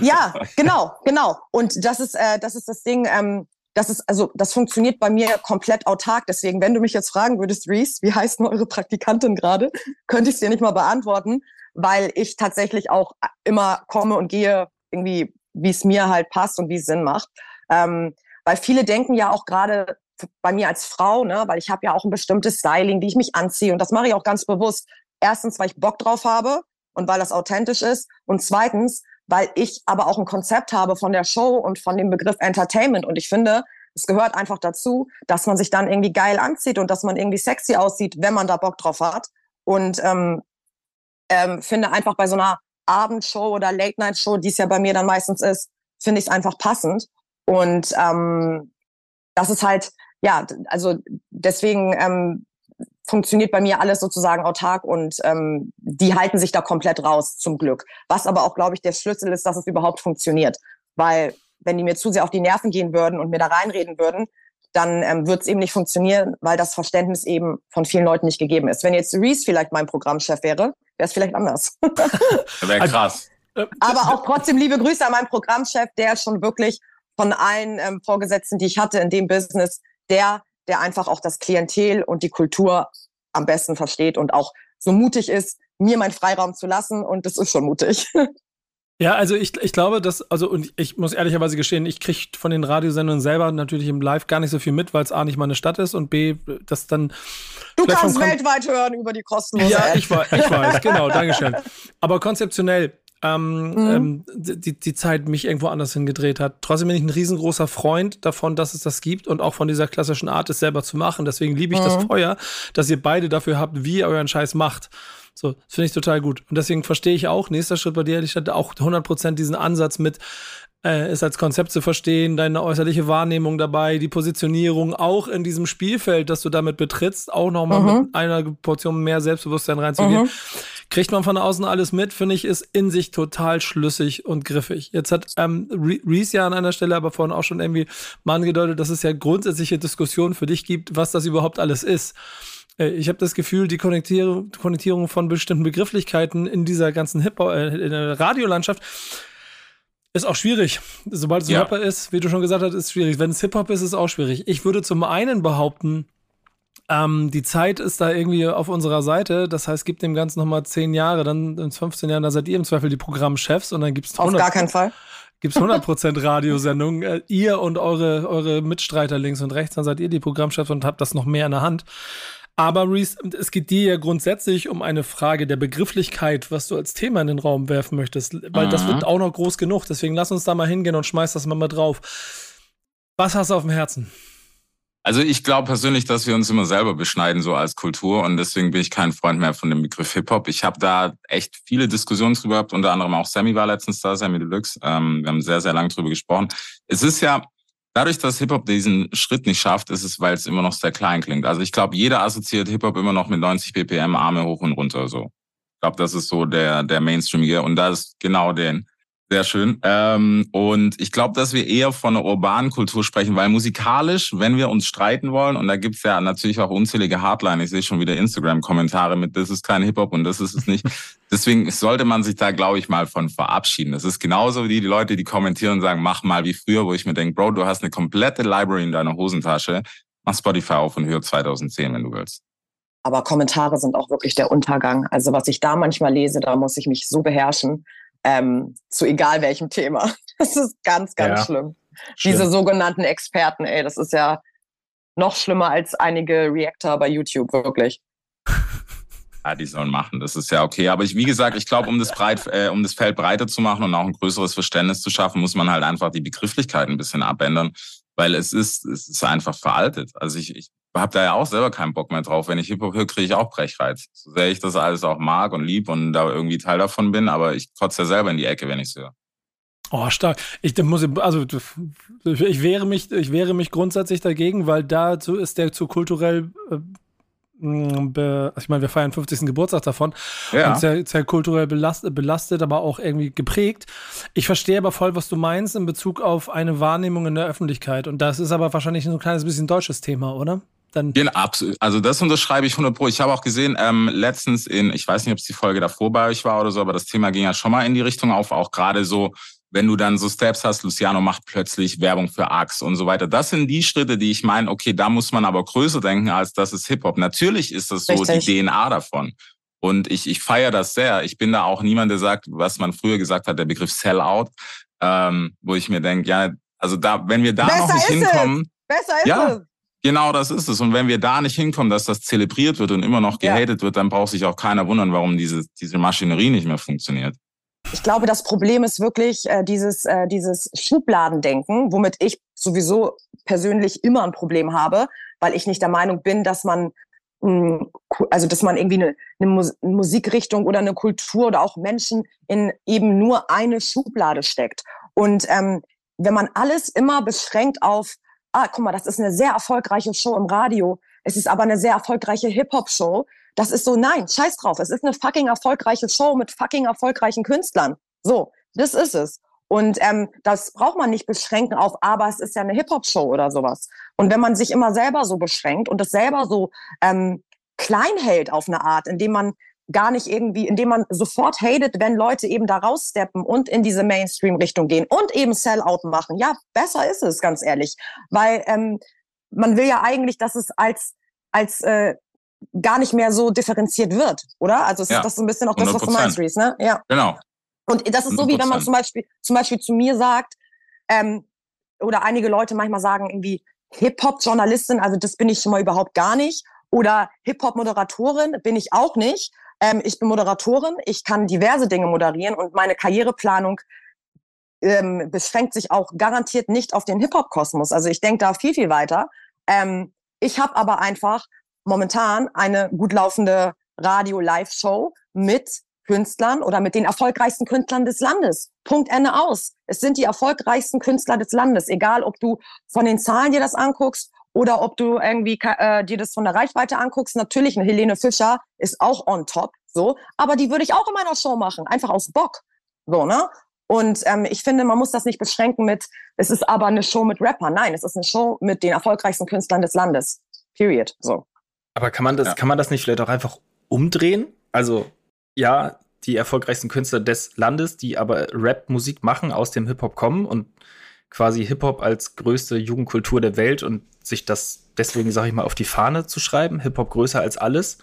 ja, genau, genau. Und das ist äh, das ist das Ding. Ähm, das ist also das funktioniert bei mir komplett autark. Deswegen, wenn du mich jetzt fragen würdest, Reese, wie heißt denn eure Praktikantin gerade, könnte ich es dir nicht mal beantworten, weil ich tatsächlich auch immer komme und gehe irgendwie wie es mir halt passt und wie es Sinn macht. Ähm, weil viele denken ja auch gerade bei mir als Frau, ne, weil ich habe ja auch ein bestimmtes Styling, wie ich mich anziehe und das mache ich auch ganz bewusst. Erstens, weil ich Bock drauf habe und weil das authentisch ist und zweitens, weil ich aber auch ein Konzept habe von der Show und von dem Begriff Entertainment und ich finde, es gehört einfach dazu, dass man sich dann irgendwie geil anzieht und dass man irgendwie sexy aussieht, wenn man da Bock drauf hat und ähm, ähm, finde einfach bei so einer Abendshow oder Late-Night-Show, die es ja bei mir dann meistens ist, finde ich es einfach passend. Und ähm, das ist halt, ja, also deswegen ähm, funktioniert bei mir alles sozusagen autark und ähm, die halten sich da komplett raus, zum Glück. Was aber auch, glaube ich, der Schlüssel ist, dass es überhaupt funktioniert. Weil wenn die mir zu sehr auf die Nerven gehen würden und mir da reinreden würden, dann ähm, wird es eben nicht funktionieren, weil das Verständnis eben von vielen Leuten nicht gegeben ist. Wenn jetzt Reese vielleicht mein Programmchef wäre, wäre es vielleicht anders. wäre krass. Aber auch trotzdem liebe Grüße an meinen Programmchef, der schon wirklich von allen ähm, Vorgesetzten, die ich hatte in dem Business, der, der einfach auch das Klientel und die Kultur am besten versteht und auch so mutig ist, mir meinen Freiraum zu lassen. Und das ist schon mutig. Ja, also ich, ich glaube, dass, also und ich muss ehrlicherweise gestehen, ich kriege von den Radiosendungen selber natürlich im Live gar nicht so viel mit, weil es A nicht meine Stadt ist und B, das dann. Du kannst weltweit hören über die kostenlose Ja, ich weiß, ich weiß, genau, Dankeschön. Aber konzeptionell, ähm, mhm. ähm, die, die Zeit mich irgendwo anders hingedreht hat. Trotzdem bin ich ein riesengroßer Freund davon, dass es das gibt und auch von dieser klassischen Art, es selber zu machen. Deswegen liebe ich mhm. das Feuer, dass ihr beide dafür habt, wie ihr euren Scheiß macht. So, das finde ich total gut. Und deswegen verstehe ich auch, nächster Schritt bei dir, ich hatte auch 100% diesen Ansatz mit, äh, es als Konzept zu verstehen, deine äußerliche Wahrnehmung dabei, die Positionierung auch in diesem Spielfeld, das du damit betrittst, auch nochmal mhm. mit einer Portion mehr Selbstbewusstsein reinzugehen. Mhm. Kriegt man von außen alles mit, finde ich, ist in sich total schlüssig und griffig. Jetzt hat ähm, Reese ja an einer Stelle aber vorhin auch schon irgendwie mal angedeutet, dass es ja grundsätzliche Diskussionen für dich gibt, was das überhaupt alles ist. Äh, ich habe das Gefühl, die Konnektierung, Konnektierung von bestimmten Begrifflichkeiten in dieser ganzen Hip äh, in der Radiolandschaft ist auch schwierig. Sobald es ja. Rapper ist, wie du schon gesagt hast, ist es schwierig. Wenn es Hip-Hop ist, ist es auch schwierig. Ich würde zum einen behaupten, ähm, die Zeit ist da irgendwie auf unserer Seite. Das heißt, gibt dem Ganzen nochmal zehn Jahre, dann in 15 Jahren, da seid ihr im Zweifel die Programmchefs und dann gibt es Auf gar keinen Fall. Gibt es 100% Radiosendungen. Äh, ihr und eure, eure Mitstreiter links und rechts, dann seid ihr die Programmchefs und habt das noch mehr in der Hand. Aber Reese, es geht dir ja grundsätzlich um eine Frage der Begrifflichkeit, was du als Thema in den Raum werfen möchtest, weil mhm. das wird auch noch groß genug. Deswegen lass uns da mal hingehen und schmeiß das mal, mal drauf. Was hast du auf dem Herzen? Also ich glaube persönlich, dass wir uns immer selber beschneiden, so als Kultur. Und deswegen bin ich kein Freund mehr von dem Begriff Hip-Hop. Ich habe da echt viele Diskussionen drüber gehabt, unter anderem auch Sammy war letztens da, Sammy Deluxe. Ähm, wir haben sehr, sehr lange drüber gesprochen. Es ist ja, Dadurch, dass Hip-Hop diesen Schritt nicht schafft, ist es, weil es immer noch sehr klein klingt. Also ich glaube, jeder assoziiert Hip-Hop immer noch mit 90 BPM, Arme hoch und runter so. Ich glaube, das ist so der, der Mainstream hier. Und da ist genau den, sehr schön. Ähm, und ich glaube, dass wir eher von einer urbanen Kultur sprechen, weil musikalisch, wenn wir uns streiten wollen, und da gibt's ja natürlich auch unzählige Hardline, ich sehe schon wieder Instagram-Kommentare mit, das ist kein Hip-Hop und das ist es nicht. Deswegen sollte man sich da, glaube ich, mal von verabschieden. Das ist genauso wie die Leute, die kommentieren und sagen, mach mal wie früher, wo ich mir denke, Bro, du hast eine komplette Library in deiner Hosentasche, mach Spotify auf und hör 2010, wenn du willst. Aber Kommentare sind auch wirklich der Untergang. Also was ich da manchmal lese, da muss ich mich so beherrschen ähm, zu egal welchem Thema. Das ist ganz, ganz ja. schlimm. schlimm. Diese sogenannten Experten, ey, das ist ja noch schlimmer als einige Reactor bei YouTube, wirklich. Ja, die sollen machen, das ist ja okay. Aber ich, wie gesagt, ich glaube, um das breit, äh, um das Feld breiter zu machen und auch ein größeres Verständnis zu schaffen, muss man halt einfach die Begrifflichkeiten ein bisschen abändern, weil es ist, es ist einfach veraltet. Also ich, ich habe da ja auch selber keinen Bock mehr drauf. Wenn ich Hip-Hop höre, kriege ich auch Brechreiz. So sehr ich das alles auch mag und lieb und da irgendwie Teil davon bin, aber ich kotze ja selber in die Ecke, wenn ich es höre. Oh, stark. Ich muss, also, ich wehre mich, ich wehre mich grundsätzlich dagegen, weil dazu ist der zu kulturell, äh, ich meine, wir feiern 50. Geburtstag davon ja. und sehr, sehr kulturell belastet, belastet, aber auch irgendwie geprägt. Ich verstehe aber voll, was du meinst in Bezug auf eine Wahrnehmung in der Öffentlichkeit. Und das ist aber wahrscheinlich so ein kleines bisschen deutsches Thema, oder? Dann. Absolut. Also das unterschreibe ich 100 Pro. Ich habe auch gesehen, ähm, letztens in, ich weiß nicht, ob es die Folge davor bei euch war oder so, aber das Thema ging ja schon mal in die Richtung auf, auch gerade so, wenn du dann so Steps hast, Luciano macht plötzlich Werbung für Axe und so weiter. Das sind die Schritte, die ich meine, okay, da muss man aber größer denken, als das ist Hip-Hop. Natürlich ist das so Richtig. die DNA davon. Und ich, ich feiere das sehr. Ich bin da auch niemand, der sagt, was man früher gesagt hat, der Begriff Sellout, ähm, wo ich mir denke, ja, also da, wenn wir da Besser noch nicht hinkommen. Es. Besser ist ja, es. Genau das ist es. Und wenn wir da nicht hinkommen, dass das zelebriert wird und immer noch gehatet ja. wird, dann braucht sich auch keiner wundern, warum diese, diese Maschinerie nicht mehr funktioniert. Ich glaube, das Problem ist wirklich äh, dieses, äh, dieses Schubladendenken, womit ich sowieso persönlich immer ein Problem habe, weil ich nicht der Meinung bin, dass man mh, hm, also dass man irgendwie eine, eine Musikrichtung oder eine Kultur oder auch Menschen in eben nur eine Schublade steckt. Und ähm, wenn man alles immer beschränkt auf ah, guck mal, das ist eine sehr erfolgreiche Show im Radio, es ist aber eine sehr erfolgreiche Hip-Hop-Show. Das ist so, nein, scheiß drauf, es ist eine fucking erfolgreiche Show mit fucking erfolgreichen Künstlern. So, das ist es. Und ähm, das braucht man nicht beschränken auf, aber es ist ja eine Hip-Hop-Show oder sowas. Und wenn man sich immer selber so beschränkt und das selber so ähm, klein hält auf eine Art, indem man gar nicht irgendwie, indem man sofort hatet, wenn Leute eben da raussteppen und in diese Mainstream-Richtung gehen und eben Sellout machen. Ja, besser ist es, ganz ehrlich. Weil ähm, man will ja eigentlich, dass es als, als äh, gar nicht mehr so differenziert wird, oder? Also ist ja, das so ein bisschen auch das, 100%. was du meinst, Reese, ne? Ja. Genau. Und das ist 100%. so, wie wenn man zum Beispiel, zum Beispiel zu mir sagt, ähm, oder einige Leute manchmal sagen irgendwie, Hip-Hop-Journalistin, also das bin ich schon mal überhaupt gar nicht. Oder Hip-Hop-Moderatorin bin ich auch nicht Ähm, ich bin Moderatorin, ich kann diverse Dinge moderieren und meine Karriereplanung ähm, beschränkt sich auch garantiert nicht auf den Hip-Hop-Kosmos. Also ich denke da viel, viel weiter. Ähm, ich habe aber einfach momentan eine gut laufende Radio-Live-Show mit Künstlern oder mit den erfolgreichsten Künstlern des Landes. Punkt Ende aus. Es sind die erfolgreichsten Künstler des Landes. Egal, ob du von den Zahlen dir das anguckst oder ob du irgendwie äh, dir das von der Reichweite anguckst. Natürlich, eine Helene Fischer ist auch on top, so. Aber die würde ich auch in meiner Show machen. Einfach aus Bock. So, ne? Und ähm, ich finde, man muss das nicht beschränken mit, es ist aber eine Show mit Rapper. Nein, es ist eine Show mit den erfolgreichsten Künstlern des Landes. Period. So. Aber kann man das, ja. kann man das nicht vielleicht auch einfach umdrehen? Also, ja, die erfolgreichsten Künstler des Landes, die aber Rap-Musik machen, aus dem Hip-Hop kommen und quasi Hip-Hop als größte Jugendkultur der Welt und sich das deswegen, sag ich mal, auf die Fahne zu schreiben, Hip-Hop größer als alles.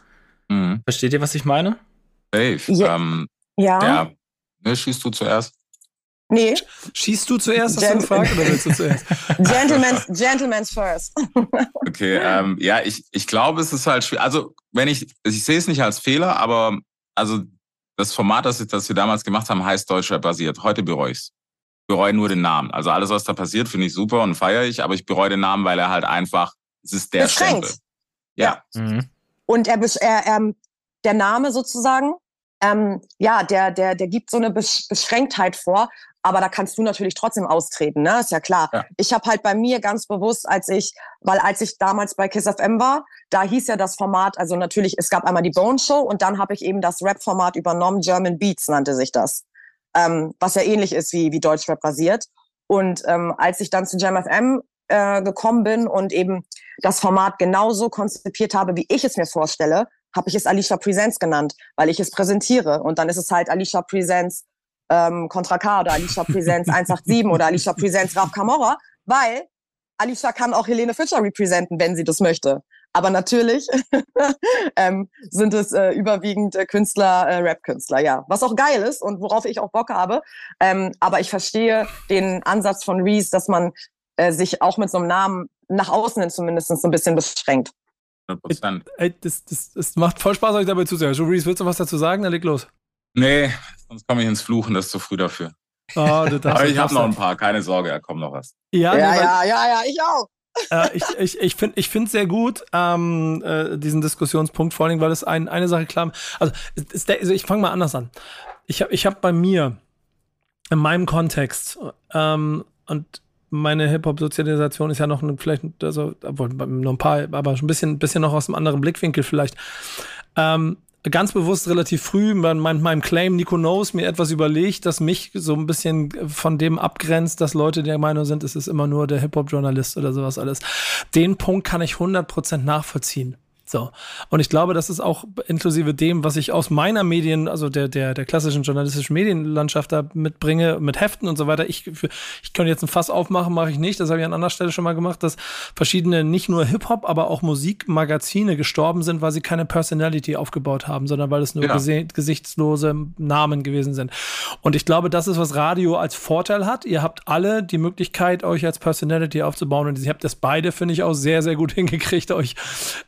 Mhm. Versteht ihr, was ich meine? Dave, ja. Ähm, ja. ja. Ne, schießt du zuerst? Nee. Schießt du zuerst, hast Gen du gefragt, oder willst du zuerst? Gentleman's, Gentleman's first. okay, ähm, ja, ich, ich glaube, es ist halt schwierig. Also, wenn ich, ich sehe es nicht als Fehler, aber also das Format, das, das wir damals gemacht haben, heißt Deutschrap basiert. Heute bereue ich es. Bereue nur den Namen. Also alles, was da passiert, finde ich super und feiere ich, aber ich bereue den Namen, weil er halt einfach, es ist der Beschränkt. Stempel. Ja. ja. Mhm. Und er, er ähm, der Name sozusagen, ähm, ja, der, der, der gibt so eine Beschränktheit vor, aber da kannst du natürlich trotzdem austreten, ne? Ist ja klar. Ja. Ich habe halt bei mir ganz bewusst, als ich, weil als ich damals bei Kiss FM war, da hieß ja das Format, also natürlich, es gab einmal die Bone Show und dann habe ich eben das Rap-Format übernommen, German Beats nannte sich das. Ähm, was ja ähnlich ist wie, wie Deutschrap basiert. Und ähm, als ich dann zu Jam FM äh, gekommen bin und eben das Format genauso konzipiert habe, wie ich es mir vorstelle, habe ich es Alicia Presents genannt, weil ich es präsentiere. Und dann ist es halt Alicia Presents ähm, Contra K oder Alicia Presents 187 oder Alicia Presents Raf Camorra, weil Alicia kann auch Helene Fischer representen, wenn sie das möchte. Aber natürlich ähm, sind es äh, überwiegend äh, Künstler, äh, Rap-Künstler, ja. Was auch geil ist und worauf ich auch Bock habe. Ähm, aber ich verstehe den Ansatz von Reese, dass man äh, sich auch mit so einem Namen nach außen hin zumindest so ein bisschen beschränkt. 100%. Ey, das, das, das macht voll Spaß, euch dabei zuzuhören. So, Reese, willst du was dazu sagen? Dann leg los. Nee, sonst komme ich ins Fluchen, das ist zu früh dafür. Oh, Aber ich habe noch ein paar, keine Sorge, da kommt noch was. Ja, ja, nee, ja, ja, ja, ich auch. äh, ich ich, ich finde ich finde sehr gut, ähm, äh, diesen Diskussionspunkt, vor allem, weil es ein, eine Sache klar Also, ist der, also ich fange mal anders an. Ich habe ich hab bei mir, in meinem Kontext, ähm, und meine Hip-Hop-Sozialisation ist ja noch ein, vielleicht, also, obwohl, noch ein paar, aber schon ein bisschen, bisschen noch aus einem anderen Blickwinkel vielleicht. Ähm, ganz bewusst relativ früh mit meinem Claim Nico Knows mir etwas überlegt, das mich so ein bisschen von dem abgrenzt, dass Leute der Meinung sind, es ist immer nur der Hip-Hop-Journalist oder sowas alles. Den Punkt kann ich 100% nachvollziehen. So. Und ich glaube, das ist auch inklusive dem, was ich aus meiner Medien, also der, der, der klassischen journalistischen Medienlandschaft da mitbringe, mit Heften und so weiter. Ich, ich könnte jetzt ein Fass aufmachen, mache ich nicht. Das habe ich an anderer Stelle schon mal gemacht, dass verschiedene, nicht nur Hip-Hop, aber auch Musikmagazine gestorben sind, weil sie keine Personality aufgebaut haben, sondern weil es nur ja. gesichtslose Namen gewesen sind. Und ich glaube, das ist, was Radio als Vorteil hat. Ihr habt alle die Möglichkeit, euch als Personality aufzubauen. Und ihr habt das beide, finde ich, auch sehr, sehr gut hingekriegt, euch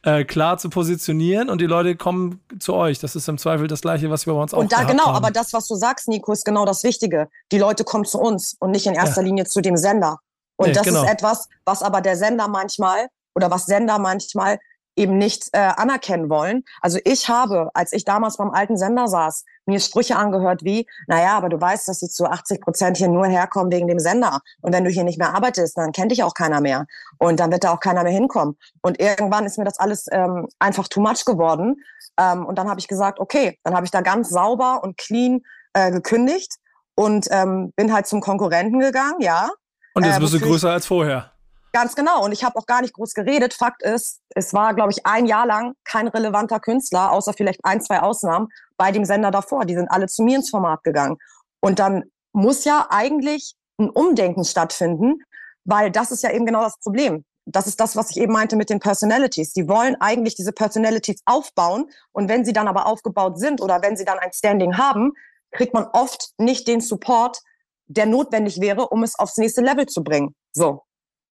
äh, klar klar zu positionieren und die Leute kommen zu euch. Das ist im Zweifel das Gleiche, was wir bei uns auch Und da genau, haben. aber das, was du sagst, Nico, ist genau das Wichtige. Die Leute kommen zu uns und nicht in erster ja. Linie zu dem Sender. Und nee, das genau. ist etwas, was aber der Sender manchmal oder was Sender manchmal eben nicht äh, anerkennen wollen. Also ich habe, als ich damals beim alten Sender saß, mir Sprüche angehört wie, naja, aber du weißt, dass sie zu 80 Prozent hier nur herkommen wegen dem Sender. Und wenn du hier nicht mehr arbeitest, dann kennt dich auch keiner mehr. Und dann wird da auch keiner mehr hinkommen. Und irgendwann ist mir das alles ähm, einfach too much geworden. Ähm, und dann habe ich gesagt, okay, dann habe ich da ganz sauber und clean äh, gekündigt und ähm, bin halt zum Konkurrenten gegangen, ja. Und jetzt äh, bist du größer als vorher. Ganz genau. Und ich habe auch gar nicht groß geredet. Fakt ist, es war, glaube ich, ein Jahr lang kein relevanter Künstler, außer vielleicht ein, zwei Ausnahmen, bei dem Sender davor. Die sind alle zu mir ins Format gegangen. Und dann muss ja eigentlich ein Umdenken stattfinden, weil das ist ja eben genau das Problem. Das ist das, was ich eben meinte mit den Personalities. Die wollen eigentlich diese Personalities aufbauen. Und wenn sie dann aber aufgebaut sind oder wenn sie dann ein Standing haben, kriegt man oft nicht den Support, der notwendig wäre, um es aufs nächste Level zu bringen. So.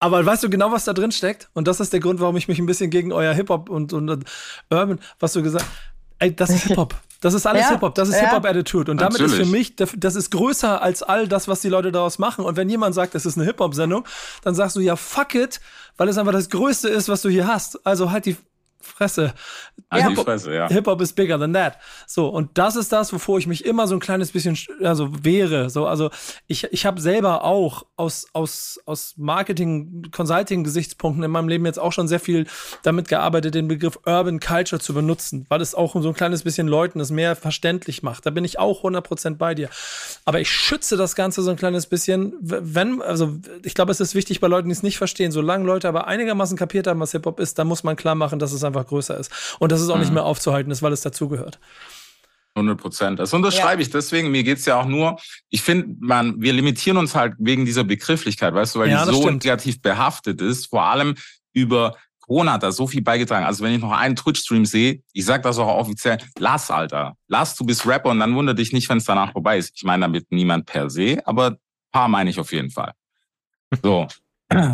Aber weißt du genau, was da drin steckt? Und das ist der Grund, warum ich mich ein bisschen gegen euer Hip-Hop und, und, und Urban, was du gesagt hast. Ey, das ist Hip-Hop. Das ist alles Ja, Hip-Hop, das ist ja. Hip-Hop-Attitude. Und damit ist für Natürlich. mich, das ist größer als all das, was die Leute daraus machen. Und wenn jemand sagt, das ist eine Hip-Hop-Sendung, dann sagst du ja, fuck it, weil es einfach das Größte ist, was du hier hast. Also halt die Fresse. Halt die Hip-Hop- Fresse, ja. Hip-Hop is bigger than that. So, und das ist das, wovor ich mich immer so ein kleines bisschen sch- also wehre. So, also ich, ich habe selber auch aus, aus, aus Marketing, Consulting-Gesichtspunkten in meinem Leben jetzt auch schon sehr viel damit gearbeitet, den Begriff Urban Culture zu benutzen, weil es auch so ein kleines bisschen Leuten es mehr verständlich macht. Da bin ich auch 100% bei dir. Aber ich schütze das Ganze so ein kleines bisschen, wenn, also ich glaube, es ist wichtig bei Leuten, die es nicht verstehen, solange Leute aber einigermaßen kapiert haben, was Hip-Hop ist, dann muss man klar machen, dass es einfach größer ist. Und dass es auch nicht mehr aufzuhalten ist, weil es dazugehört. 100 Prozent. Das unterschreibe ich deswegen. Mir geht's ja auch nur, ich finde, man, wir limitieren uns halt wegen dieser Begrifflichkeit, weißt du, weil Ja, die so stimmt. negativ behaftet ist. Vor allem über Corona hat da so viel beigetragen. Also wenn ich noch einen Twitch-Stream sehe, ich sag das auch offiziell, lass, Alter. Lass, du bist Rapper und dann wundert dich nicht, wenn es danach vorbei ist. Ich meine damit niemand per se, aber paar meine ich auf jeden Fall. So.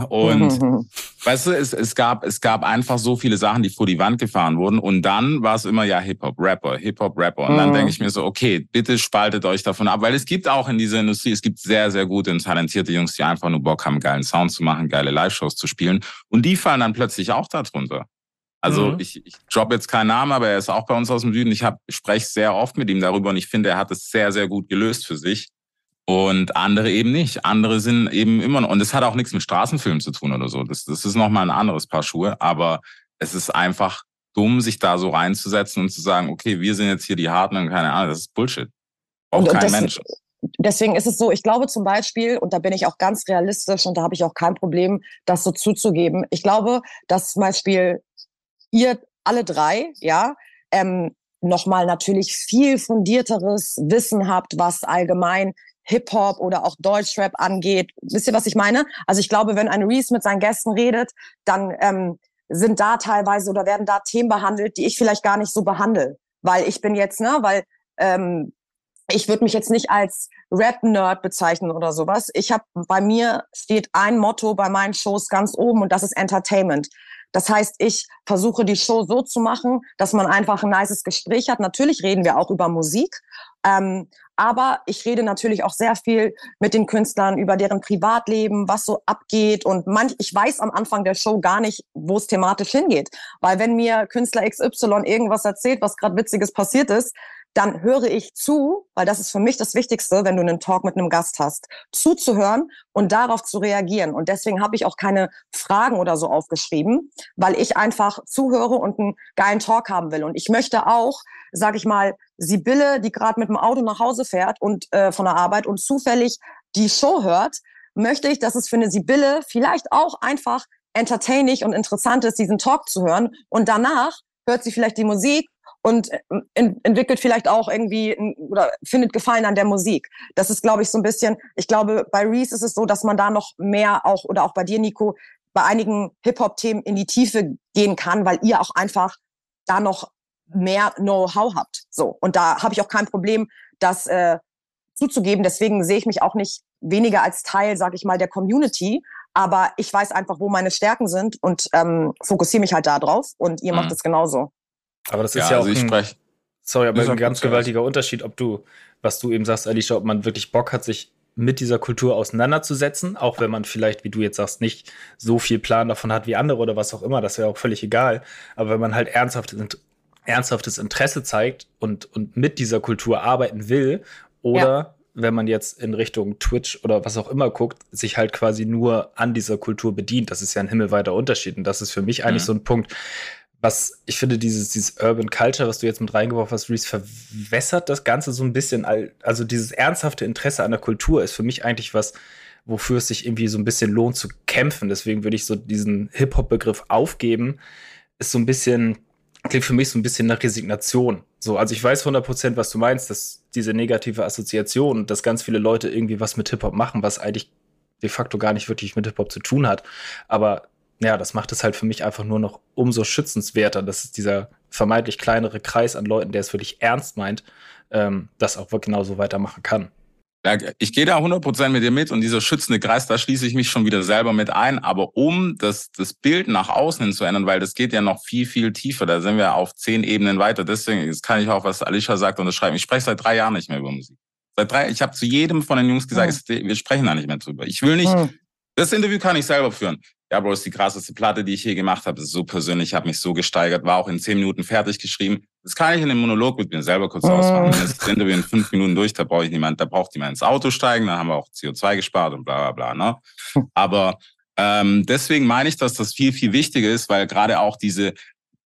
Und weißt du, es, es, gab, es gab einfach so viele Sachen, die vor die Wand gefahren wurden. Und dann war es immer ja Hip-Hop, Rapper, Hip-Hop, Rapper. Und dann Mhm. denke ich mir so, okay, bitte spaltet euch davon ab. Weil es gibt auch in dieser Industrie, es gibt sehr, sehr gute und talentierte Jungs, die einfach nur Bock haben, geilen Sound zu machen, geile Live-Shows zu spielen. Und die fallen dann plötzlich auch darunter. Also Mhm. ich, ich drop jetzt keinen Namen, aber er ist auch bei uns aus dem Süden. Ich spreche sehr oft mit ihm darüber und ich finde, er hat es sehr, sehr gut gelöst für sich. Und andere eben nicht. Andere sind eben immer noch, und es hat auch nichts mit Straßenfilmen zu tun oder so. Das, das ist nochmal ein anderes Paar Schuhe, aber es ist einfach dumm, sich da so reinzusetzen und zu sagen, okay, wir sind jetzt hier die Harten und keine Ahnung, das ist Bullshit. Auch und kein das- Mensch. deswegen ist es so, ich glaube zum Beispiel, und da bin ich auch ganz realistisch und da habe ich auch kein Problem, das so zuzugeben. Ich glaube, dass zum Beispiel ihr alle drei, ja, ähm, nochmal natürlich viel fundierteres Wissen habt, was allgemein Hip-Hop oder auch Deutschrap angeht. Wisst ihr, was ich meine? Also ich glaube, wenn ein Reese mit seinen Gästen redet, dann ähm, sind da teilweise oder werden da Themen behandelt, die ich vielleicht gar nicht so behandle. Weil ich bin jetzt, ne, weil ähm, ich würde mich jetzt nicht als Rap-Nerd bezeichnen oder sowas. Ich habe bei mir steht ein Motto bei meinen Shows ganz oben und das ist Entertainment. Das heißt, ich versuche die Show so zu machen, dass man einfach ein nices Gespräch hat. Natürlich reden wir auch über Musik, ähm, aber ich rede natürlich auch sehr viel mit den Künstlern über deren Privatleben, was so abgeht. Und manch, ich weiß am Anfang der Show gar nicht, wo es thematisch hingeht. Weil wenn mir Künstler XY irgendwas erzählt, was gerade Witziges passiert ist, dann höre ich zu, weil das ist für mich das Wichtigste, wenn du einen Talk mit einem Gast hast, zuzuhören und darauf zu reagieren. Und deswegen habe ich auch keine Fragen oder so aufgeschrieben, weil ich einfach zuhöre und einen geilen Talk haben will. Und ich möchte auch, sage ich mal, Sibylle, die gerade mit dem Auto nach Hause fährt und äh, von der Arbeit und zufällig die Show hört, möchte ich, dass es für eine Sibylle vielleicht auch einfach entertaining und interessant ist, diesen Talk zu hören. Und danach hört sie vielleicht die Musik und äh, ent entwickelt vielleicht auch irgendwie oder findet Gefallen an der Musik. Das ist, glaube ich, so ein bisschen, ich glaube, bei Reese ist es so, dass man da noch mehr auch, oder auch bei dir, Nico, bei einigen Hip-Hop-Themen in die Tiefe gehen kann, weil ihr auch einfach da noch mehr Know-how habt. So. Und da habe ich auch kein Problem, das äh, zuzugeben. Deswegen sehe ich mich auch nicht weniger als Teil, sage ich mal, der Community. Aber ich weiß einfach, wo meine Stärken sind und ähm, fokussiere mich halt da drauf. Und ihr Mhm. macht es genauso. Aber das ist Ja, ja, also auch ich ein, spreche. sorry, aber ein ganz gewaltiger Unterschied, ob du, was du eben sagst, Alicia, ob man wirklich Bock hat, sich mit dieser Kultur auseinanderzusetzen, auch wenn man vielleicht, wie du jetzt sagst, nicht so viel Plan davon hat wie andere oder was auch immer, das wäre auch völlig egal. Aber wenn man halt ernsthaftes, Int- ernsthaftes Interesse zeigt und, und mit dieser Kultur arbeiten will, oder wenn man jetzt in Richtung Twitch oder was auch immer guckt, sich halt quasi nur an dieser Kultur bedient, das ist ja ein himmelweiter Unterschied. Und das ist für mich eigentlich Mhm. so ein Punkt, was ich finde, dieses, dieses Urban Culture, was du jetzt mit reingeworfen hast, Reese, verwässert das Ganze so ein bisschen. Also dieses ernsthafte Interesse an der Kultur ist für mich eigentlich was, wofür es sich irgendwie so ein bisschen lohnt zu kämpfen. Deswegen würde ich so diesen Hip-Hop-Begriff aufgeben. Ist so ein bisschen, klingt für mich so ein bisschen nach Resignation. So, also ich weiß 100%, was du meinst, dass diese negative Assoziation, dass ganz viele Leute irgendwie was mit Hip-Hop machen, was eigentlich de facto gar nicht wirklich mit Hip-Hop zu tun hat. Aber ja, das macht es halt für mich einfach nur noch umso schützenswerter, dass es dieser vermeintlich kleinere Kreis an Leuten, der es wirklich ernst meint, ähm, das auch genauso weitermachen kann. Ich gehe da 100% mit dir mit und dieser schützende Kreis, da schließe ich mich schon wieder selber mit ein. Aber um das, das Bild nach außen hin zu ändern, weil das geht ja noch viel, viel tiefer, da sind wir auf zehn Ebenen weiter. Deswegen das kann ich auch, was Alicia sagt, unterschreiben. Ich spreche seit drei Jahren nicht mehr über Musik. Seit drei, ich habe zu jedem von den Jungs gesagt, mhm. wir sprechen da nicht mehr drüber. Ich will nicht, mhm. das Interview kann ich selber führen. Ja, Bro, ist die krasseste Platte, die ich je gemacht habe. Ist so persönlich, habe mich so gesteigert, war auch in zehn Minuten fertig geschrieben. Das kann ich in einem Monolog mit mir selber kurz ausmachen. Das Interview in fünf Minuten durch, da brauche ich niemand, da braucht niemand ins Auto steigen, dann haben wir auch CO2 gespart und bla bla bla. Ne? Aber ähm, deswegen meine ich, dass das viel, viel wichtiger ist, weil gerade auch diese,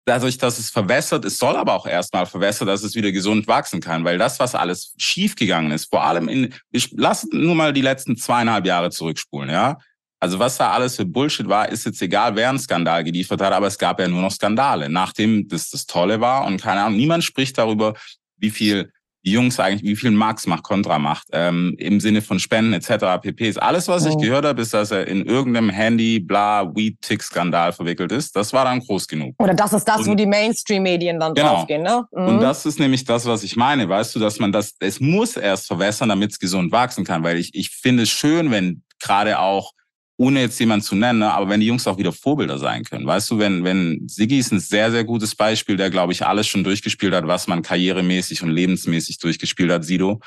dadurch, dass es verwässert, es soll aber auch erstmal verwässert, dass es wieder gesund wachsen kann, weil das, was alles schiefgegangen ist, vor allem in, ich lasse nur mal die letzten zweieinhalb Jahre zurückspulen, ja. Also was da alles für Bullshit war, ist jetzt egal, wer einen Skandal geliefert hat, aber es gab ja nur noch Skandale, nachdem das das Tolle war und keine Ahnung, niemand spricht darüber, wie viel die Jungs eigentlich, wie viel Max macht, Contra macht, ähm, im Sinne von Spenden etc. pp. Alles, was ich oh. gehört habe, ist, dass er in irgendeinem Handy, bla, Weed-Tick-Skandal verwickelt ist. Das war dann groß genug. Oder das ist das, und, wo die Mainstream-Medien dann genau. draufgehen, ne? Mhm. Und das ist nämlich das, was ich meine, weißt du, dass man das, es muss erst verwässern, damit es gesund wachsen kann, weil ich, ich finde es schön, wenn gerade auch ohne jetzt jemanden zu nennen, ne, aber wenn die Jungs auch wieder Vorbilder sein können. Weißt du, wenn, wenn Siggi ist ein sehr, sehr gutes Beispiel, der, glaube ich, alles schon durchgespielt hat, was man karrieremäßig und lebensmäßig durchgespielt hat, Sido.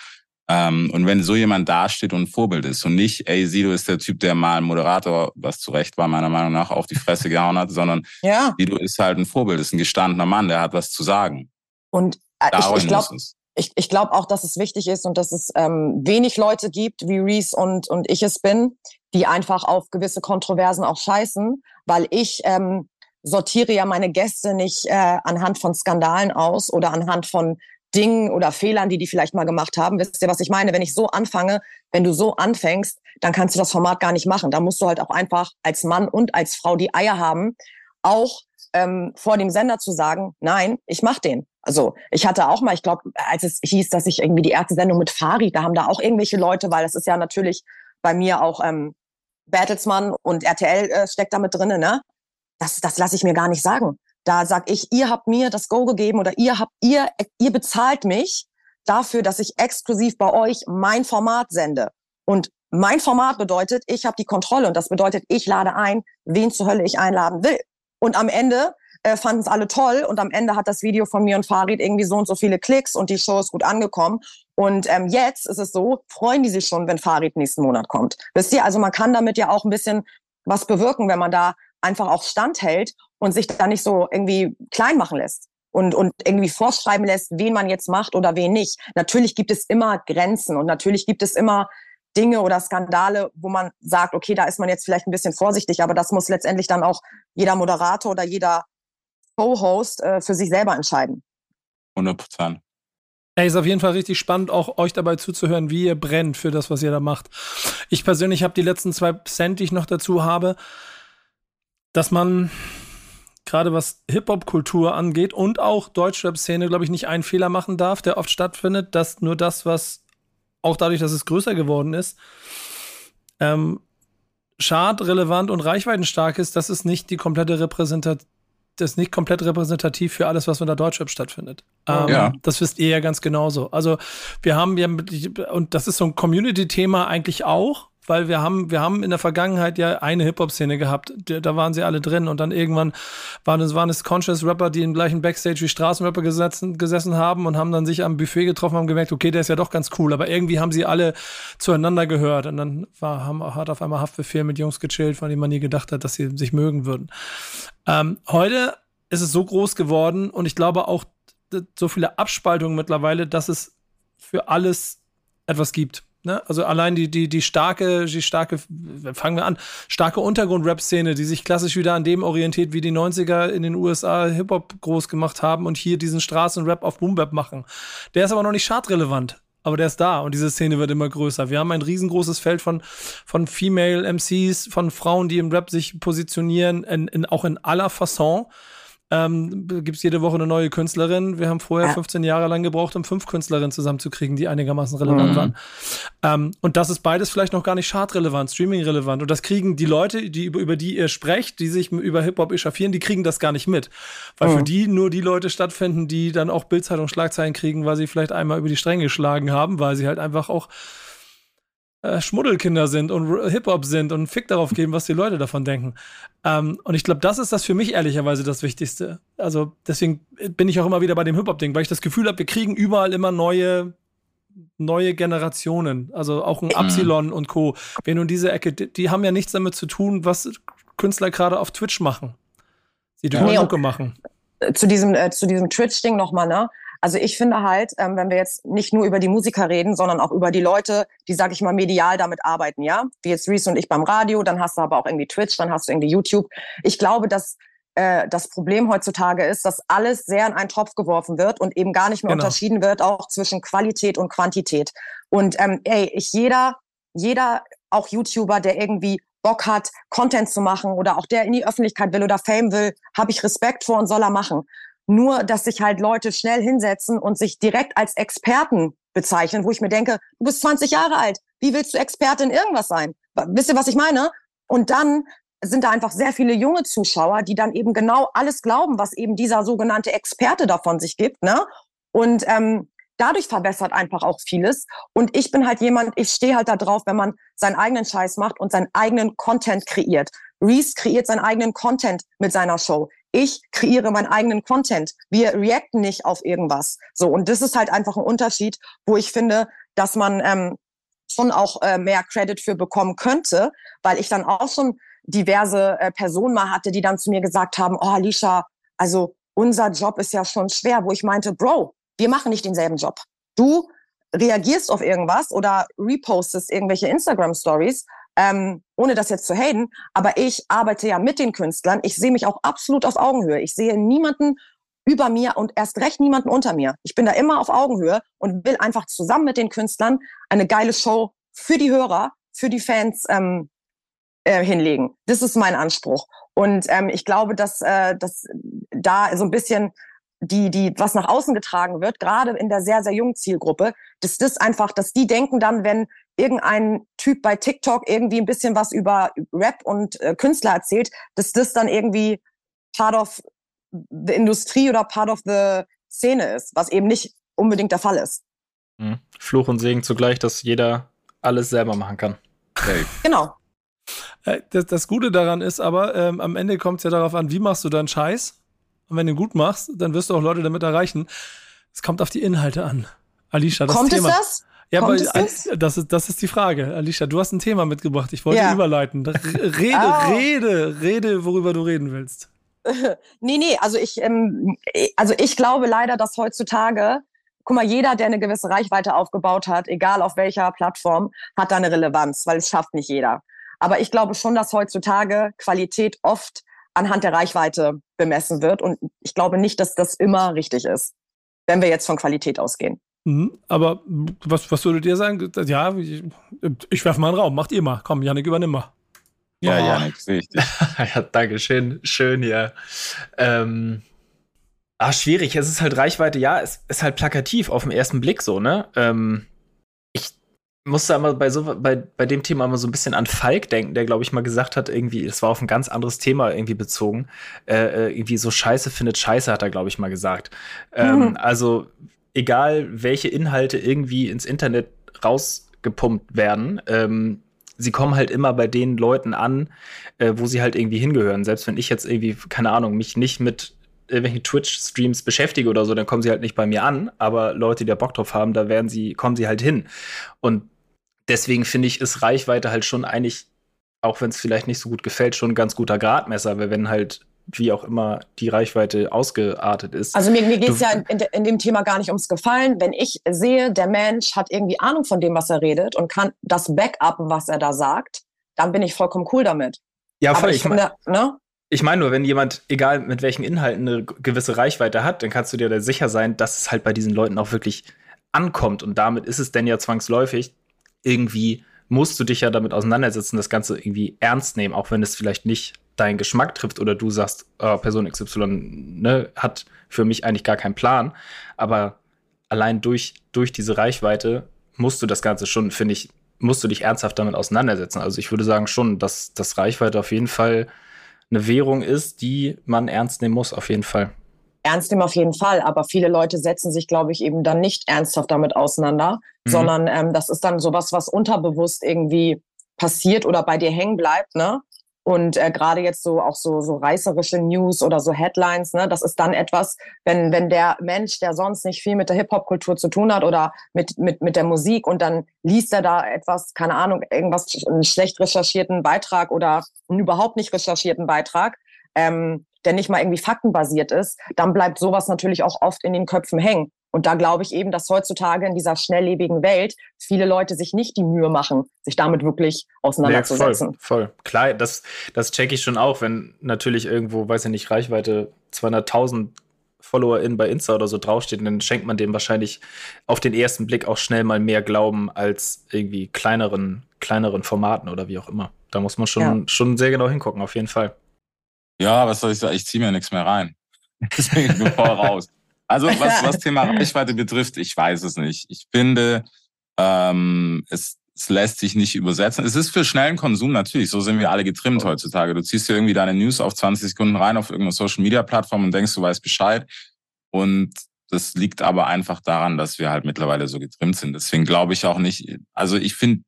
Ähm, und wenn so jemand dasteht und ein Vorbild ist und nicht, ey, Sido ist der Typ, der mal ein Moderator, was zu Recht war, meiner Meinung nach, auf die Fresse gehauen hat, sondern ja. Sido ist halt ein Vorbild, ist ein gestandener Mann, der hat was zu sagen. Und äh, ich, ich glaube, ich, ich glaube auch, dass es wichtig ist und dass es ähm, wenig Leute gibt, wie Reese und, und ich es bin, die einfach auf gewisse Kontroversen auch scheißen, weil ich ähm, sortiere ja meine Gäste nicht äh, anhand von Skandalen aus oder anhand von Dingen oder Fehlern, die die vielleicht mal gemacht haben. Wisst ihr, was ich meine? Wenn ich so anfange, wenn du so anfängst, dann kannst du das Format gar nicht machen. Da musst du halt auch einfach als Mann und als Frau die Eier haben, auch ähm, vor dem Sender zu sagen, nein, ich mach den. Also ich hatte auch mal, ich glaube, als es hieß, dass ich irgendwie die erste Sendung mit Farid, da haben da auch irgendwelche Leute, weil das ist ja natürlich bei mir auch ähm, Bertelsmann und RTL äh, steckt da mit drinnen, ne? Das, das lasse ich mir gar nicht sagen. Da sag ich, ihr habt mir das Go gegeben oder ihr habt, ihr, ihr bezahlt mich dafür, dass ich exklusiv bei euch mein Format sende. Und mein Format bedeutet, ich habe die Kontrolle und das bedeutet, ich lade ein, wen zur Hölle ich einladen will. Und am Ende äh, fanden es alle toll und am Ende hat das Video von mir und Farid irgendwie so und so viele Klicks und die Show ist gut angekommen. Und ähm, jetzt ist es so, freuen die sich schon, wenn Farid nächsten Monat kommt. Wisst ihr, also man kann damit ja auch ein bisschen was bewirken, wenn man da einfach auch standhält und sich da nicht so irgendwie klein machen lässt und, und irgendwie vorschreiben lässt, wen man jetzt macht oder wen nicht. Natürlich gibt es immer Grenzen und natürlich gibt es immer Dinge oder Skandale, wo man sagt, okay, da ist man jetzt vielleicht ein bisschen vorsichtig, aber das muss letztendlich dann auch jeder Moderator oder jeder Co-Host äh, für sich selber entscheiden. 100 Prozent. Ey, ist auf jeden Fall richtig spannend, auch euch dabei zuzuhören, wie ihr brennt für das, was ihr da macht. Ich persönlich habe die letzten zwei Cent, die ich noch dazu habe, dass man gerade was Hip-Hop-Kultur angeht und auch Deutschrap-Szene, glaube ich, nicht einen Fehler machen darf, der oft stattfindet, dass nur das, was auch dadurch, dass es größer geworden ist, ähm, schadrelevant und reichweitenstark ist, das ist nicht die komplette Repräsentation das ist nicht komplett repräsentativ für alles, was in der Deutschrap stattfindet. Ähm, ja. Das wisst ihr ja ganz genauso. Also wir haben ja, und das ist so ein Community-Thema eigentlich auch, weil wir haben, wir haben in der Vergangenheit ja eine Hip-Hop-Szene gehabt. Da waren sie alle drin und dann irgendwann waren es, waren es Conscious Rapper, die im gleichen Backstage wie Straßenrapper gesessen, gesessen haben und haben dann sich am Buffet getroffen, haben gemerkt, okay, der ist ja doch ganz cool, aber irgendwie haben sie alle zueinander gehört und dann war, haben, hat auf einmal Haftbefehl mit Jungs gechillt, von denen man nie gedacht hat, dass sie sich mögen würden. Ähm, heute ist es so groß geworden und ich glaube auch so viele Abspaltungen mittlerweile, dass es für alles etwas gibt. Ne? Also allein die, die, die starke, die starke, fangen wir an, starke Untergrund-Rap-Szene, die sich klassisch wieder an dem orientiert, wie die 90er in den USA Hip-Hop groß gemacht haben und hier diesen Straßen-Rap auf Boom-Bap machen. Der ist aber noch nicht schadrelevant. Aber der ist da und diese Szene wird immer größer. Wir haben ein riesengroßes Feld von, von Female MCs, von Frauen, die im Rap sich positionieren, in, in, auch in aller Fasson ähm, gibt es jede Woche eine neue Künstlerin. Wir haben vorher ja. 15 Jahre lang gebraucht, um fünf Künstlerinnen zusammenzukriegen, die einigermaßen relevant mhm. waren. Ähm, und das ist beides vielleicht noch gar nicht chartrelevant, streaming-relevant. Und das kriegen die Leute, die, über, über die ihr sprecht, die sich über Hip-Hop echauffieren, die kriegen das gar nicht mit. Weil mhm. für die nur die Leute stattfinden, die dann auch Bildzeitung Schlagzeilen kriegen, weil sie vielleicht einmal über die Stränge geschlagen haben, weil sie halt einfach auch äh, Schmuddelkinder sind und Hip-Hop sind und Fick darauf geben, was die Leute davon denken. Ähm, und ich glaube, das ist das für mich ehrlicherweise das Wichtigste. Also deswegen bin ich auch immer wieder bei dem Hip-Hop-Ding, weil ich das Gefühl habe, wir kriegen überall immer neue neue Generationen, also auch ein Epsilon und Co. Wenn nun diese Ecke, die, die, haben ja nichts damit zu tun, was Künstler gerade auf Twitch machen. Sie dürfen nee, Mucke machen. Zu diesem, äh, zu diesem Twitch-Ding nochmal, ne? Also ich finde halt, ähm, wenn wir jetzt nicht nur über die Musiker reden, sondern auch über die Leute, die, sag ich mal, medial damit arbeiten, ja, wie jetzt Reese und ich beim Radio, dann hast du aber auch irgendwie Twitch, dann hast du irgendwie YouTube. Ich glaube, dass äh, das Problem heutzutage ist, dass alles sehr in einen Topf geworfen wird und eben gar nicht mehr genau. unterschieden wird, auch zwischen Qualität und Quantität. Und ähm, ey, ich jeder, jeder, auch YouTuber, der irgendwie Bock hat, Content zu machen oder auch der in die Öffentlichkeit will oder Fame will, habe ich Respekt vor und soll er machen. Nur, dass sich halt Leute schnell hinsetzen und sich direkt als Experten bezeichnen, wo ich mir denke, du bist 20 Jahre alt, wie willst du Experte in irgendwas sein? Wisst ihr, was ich meine? Und dann sind da einfach sehr viele junge Zuschauer, die dann eben genau alles glauben, was eben dieser sogenannte Experte davon sich gibt. Ne? Und ähm, dadurch verbessert einfach auch vieles. Und ich bin halt jemand, ich stehe halt da drauf, wenn man seinen eigenen Scheiß macht und seinen eigenen Content kreiert. Reese kreiert seinen eigenen Content mit seiner Show ich kreiere meinen eigenen Content. Wir reacten nicht auf irgendwas. So, und das ist halt einfach ein Unterschied, wo ich finde, dass man ähm, schon auch äh, mehr Credit für bekommen könnte, weil ich dann auch schon diverse äh, Personen mal hatte, die dann zu mir gesagt haben, oh Alicia, also unser Job ist ja schon schwer, wo ich meinte, Bro, wir machen nicht denselben Job. Du reagierst auf irgendwas oder repostest irgendwelche Instagram Stories, ähm, ohne das jetzt zu haten, aber ich arbeite ja mit den Künstlern. Ich sehe mich auch absolut auf Augenhöhe. Ich sehe niemanden über mir und erst recht niemanden unter mir. Ich bin da immer auf Augenhöhe und will einfach zusammen mit den Künstlern eine geile Show für die Hörer, für die Fans ähm, äh, hinlegen. Das ist mein Anspruch. Und ähm, ich glaube, dass, äh, dass da so ein bisschen die, die, was nach außen getragen wird, gerade in der sehr, sehr jungen Zielgruppe, dass das einfach, dass die denken dann, wenn irgendein Typ bei TikTok irgendwie ein bisschen was über Rap und äh, Künstler erzählt, dass das dann irgendwie part of the Industrie oder part of the Szene ist, was eben nicht unbedingt der Fall ist. Mhm. Fluch und Segen zugleich, dass jeder alles selber machen kann. Okay. Genau. Äh, das, das, Gute daran ist aber, ähm, am Ende kommt es ja darauf an, wie machst du deinen Scheiß? Und wenn du ihn gut machst, dann wirst du auch Leute damit erreichen. Es kommt auf die Inhalte an. Alicia, das kommt Thema. es das? Ja, aber das? das? ist, das ist die Frage. Alicia, du hast ein Thema mitgebracht. Ich wollte ja. überleiten. Rede, oh. rede, rede, worüber du reden willst. nee, nee, also ich, ähm, also ich glaube leider, dass heutzutage, guck mal, jeder, der eine gewisse Reichweite aufgebaut hat, egal auf welcher Plattform, hat da eine Relevanz, weil es schafft nicht jeder. Aber ich glaube schon, dass heutzutage Qualität oft anhand der Reichweite bemessen wird. Und ich glaube nicht, dass das immer richtig ist, wenn wir jetzt von Qualität ausgehen. Mhm, aber was, was würdet ihr sagen? Ja, ich, ich werfe mal einen Raum. Macht ihr mal. Komm, Janik, übernimm mal. Ja, oh. Janik, sehe ich dich. ja, danke schön. Schön hier. Ähm, ah, schwierig. Es ist halt Reichweite. Ja, es ist halt plakativ auf den ersten Blick so, ne? Ähm, musste aber bei, so, bei, bei dem Thema immer so ein bisschen an Falk denken, der, glaube ich, mal gesagt hat, irgendwie, es war auf ein ganz anderes Thema irgendwie bezogen. Äh, äh irgendwie so Scheiße findet Scheiße, hat er, glaube ich, mal gesagt. Ähm, mhm. Also, egal welche Inhalte irgendwie ins Internet rausgepumpt werden, ähm, sie kommen halt immer bei den Leuten an, äh, wo sie halt irgendwie hingehören. Selbst wenn ich jetzt irgendwie, keine Ahnung, mich nicht mit irgendwelchen Twitch-Streams beschäftige oder so, dann kommen sie halt nicht bei mir an. Aber Leute, die da Bock drauf haben, da werden sie, kommen sie halt hin. Und deswegen finde ich, ist Reichweite halt schon eigentlich, auch wenn es vielleicht nicht so gut gefällt, schon ein ganz guter Gradmesser, weil wenn halt wie auch immer die Reichweite ausgeartet ist. Also mir, mir geht es ja in, in, dem Thema gar nicht ums Gefallen. Wenn ich sehe, der Mensch hat irgendwie Ahnung von dem, was er redet und kann das Backup, was er da sagt, dann bin ich vollkommen cool damit. Ja, voll. Aber ich, ich meine, ne? Ich meine nur, wenn jemand, egal mit welchen Inhalten, eine gewisse Reichweite hat, dann kannst du dir da sicher sein, dass es halt bei diesen Leuten auch wirklich ankommt. Und damit ist es denn ja zwangsläufig irgendwie musst du dich ja damit auseinandersetzen, das Ganze irgendwie ernst nehmen, auch wenn es vielleicht nicht deinen Geschmack trifft oder du sagst, oh, Person XY ne, hat für mich eigentlich gar keinen Plan. Aber allein durch, durch diese Reichweite musst du das Ganze schon, finde ich, musst du dich ernsthaft damit auseinandersetzen. Also ich würde sagen schon, dass das Reichweite auf jeden Fall eine Währung ist, die man ernst nehmen muss, auf jeden Fall. Ernst nehmen auf jeden Fall, aber viele Leute setzen sich, glaube ich, eben dann nicht ernsthaft damit auseinander, mhm. sondern ähm, das ist dann sowas, was unterbewusst irgendwie passiert oder bei dir hängen bleibt, ne? Und äh, gerade jetzt so auch so, so reißerische News oder so Headlines, ne, das ist dann etwas, wenn, wenn der Mensch, der sonst nicht viel mit der Hip-Hop-Kultur zu tun hat oder mit, mit, mit der Musik und dann liest er da etwas, keine Ahnung, irgendwas, einen schlecht recherchierten Beitrag oder einen überhaupt nicht recherchierten Beitrag, ähm, der nicht mal irgendwie faktenbasiert ist, dann bleibt sowas natürlich auch oft in den Köpfen hängen. Und da glaube ich eben, dass heutzutage in dieser schnelllebigen Welt viele Leute sich nicht die Mühe machen, sich damit wirklich auseinanderzusetzen. Nee, voll, voll. Klar, das, das checke ich schon auch, wenn natürlich irgendwo, weiß ich nicht, Reichweite 200.000 FollowerInnen bei Insta oder so draufsteht, dann schenkt man dem wahrscheinlich auf den ersten Blick auch schnell mal mehr Glauben als irgendwie kleineren, kleineren Formaten oder wie auch immer. Da muss man schon, ja. schon sehr genau hingucken, auf jeden Fall. Ja, was soll ich sagen? Ich ziehe mir nichts mehr rein. Deswegen bin voll raus. Also was, was Thema Reichweite betrifft, ich weiß es nicht. Ich finde, ähm, es, es lässt sich nicht übersetzen. Es ist für schnellen Konsum natürlich, so sind wir alle getrimmt heutzutage. Du ziehst dir irgendwie deine News auf 20 Sekunden rein auf irgendeine Social-Media-Plattform und denkst, du weißt Bescheid. Und das liegt aber einfach daran, dass wir halt mittlerweile so getrimmt sind. Deswegen glaube ich auch nicht, also ich finde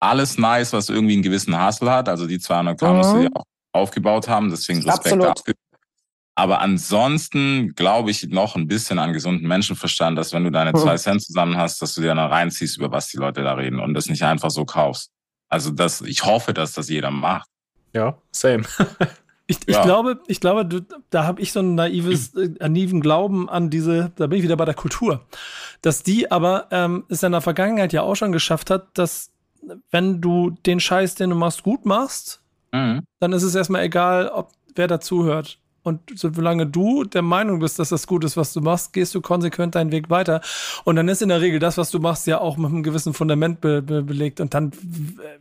alles nice, was irgendwie einen gewissen Hassel hat. Also die 200 Gramm, mhm. die auch aufgebaut haben. Deswegen Respekt Absolut. dafür. Aber ansonsten glaube ich noch ein bisschen an gesunden Menschenverstand, dass wenn du deine zwei Cent zusammen hast, dass du dir dann reinziehst, über was die Leute da reden und das nicht einfach so kaufst. Also das, ich hoffe, dass das jeder macht. Ja, same. Ich, ich ja. glaube, ich glaube, du, da habe ich so ein naives, äh, naiven Glauben an diese, da bin ich wieder bei der Kultur, dass die aber ähm, es in der Vergangenheit ja auch schon geschafft hat, dass wenn du den Scheiß, den du machst, gut machst, mhm. dann ist es erstmal egal, ob wer dazuhört. Und solange du der Meinung bist, dass das gut ist, was du machst, gehst du konsequent deinen Weg weiter. Und dann ist in der Regel das, was du machst, ja auch mit einem gewissen Fundament be be belegt. Und dann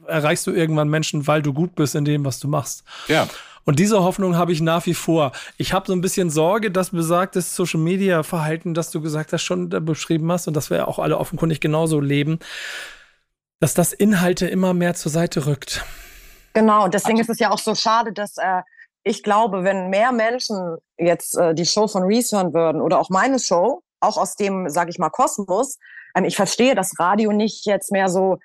erreichst du irgendwann Menschen, weil du gut bist in dem, was du machst. Ja. Und diese Hoffnung habe ich nach wie vor. Ich habe so ein bisschen Sorge, dass besagtes Social Media Verhalten, das du gesagt hast, schon beschrieben hast und dass wir ja auch alle offenkundig genauso leben, dass das Inhalte immer mehr zur Seite rückt. Genau, und deswegen ist es ja auch so schade, dass äh, ich glaube, wenn mehr Menschen jetzt äh, die Show von Reese hören würden oder auch meine Show, auch aus dem, sage ich mal, Kosmos, ähm, ich verstehe, dass Radio nicht jetzt mehr so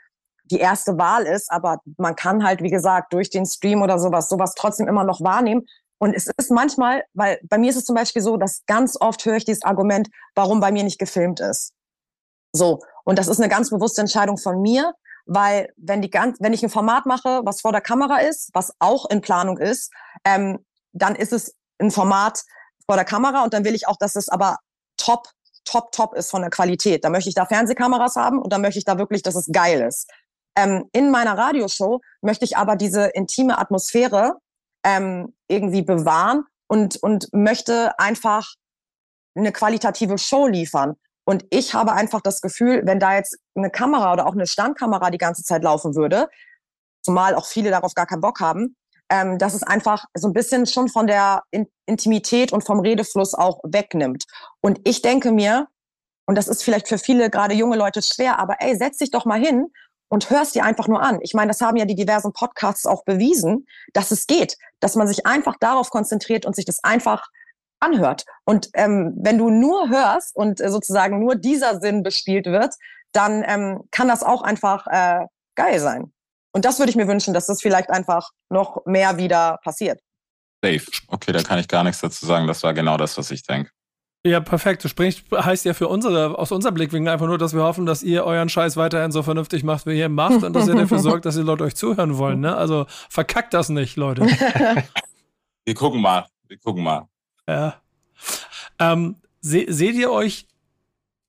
die erste Wahl ist, aber man kann halt, wie gesagt, durch den Stream oder sowas, sowas trotzdem immer noch wahrnehmen. Und es ist manchmal, weil bei mir ist es zum Beispiel so, dass ganz oft höre ich dieses Argument, warum bei mir nicht gefilmt ist. So. Und das ist eine ganz bewusste Entscheidung von mir, weil wenn die ganz, wenn ich ein Format mache, was vor der Kamera ist, was auch in Planung ist, ähm, dann ist es ein Format vor der Kamera und dann will ich auch, dass es aber top, top, top ist von der Qualität. Da möchte ich da Fernsehkameras haben und dann möchte ich da wirklich, dass es geil ist. Ähm, in meiner Radioshow möchte ich aber diese intime Atmosphäre ähm, irgendwie bewahren und, und möchte einfach eine qualitative Show liefern. Und ich habe einfach das Gefühl, wenn da jetzt eine Kamera oder auch eine Standkamera die ganze Zeit laufen würde, zumal auch viele darauf gar keinen Bock haben, ähm, dass es einfach so ein bisschen schon von der In Intimität und vom Redefluss auch wegnimmt. Und ich denke mir, und das ist vielleicht für viele gerade junge Leute schwer, aber ey, setz dich doch mal hin und hörst dir einfach nur an. Ich meine, das haben ja die diversen Podcasts auch bewiesen, dass es geht, dass man sich einfach darauf konzentriert und sich das einfach anhört. Und ähm, wenn du nur hörst und äh, sozusagen nur dieser Sinn bespielt wird, dann ähm, kann das auch einfach äh, geil sein. Und das würde ich mir wünschen, dass das vielleicht einfach noch mehr wieder passiert. Safe. Okay, da kann ich gar nichts dazu sagen. Das war genau das, was ich denke. Ja, perfekt. Das spricht, heißt ja für unsere, aus unserem Blickwinkel einfach nur, dass wir hoffen, dass ihr euren Scheiß weiterhin so vernünftig macht, wie ihr macht und dass ihr dafür sorgt, dass die Leute euch zuhören wollen. Ne? Also verkackt das nicht, Leute. wir gucken mal. Wir gucken mal. Ja. Ähm, se seht ihr euch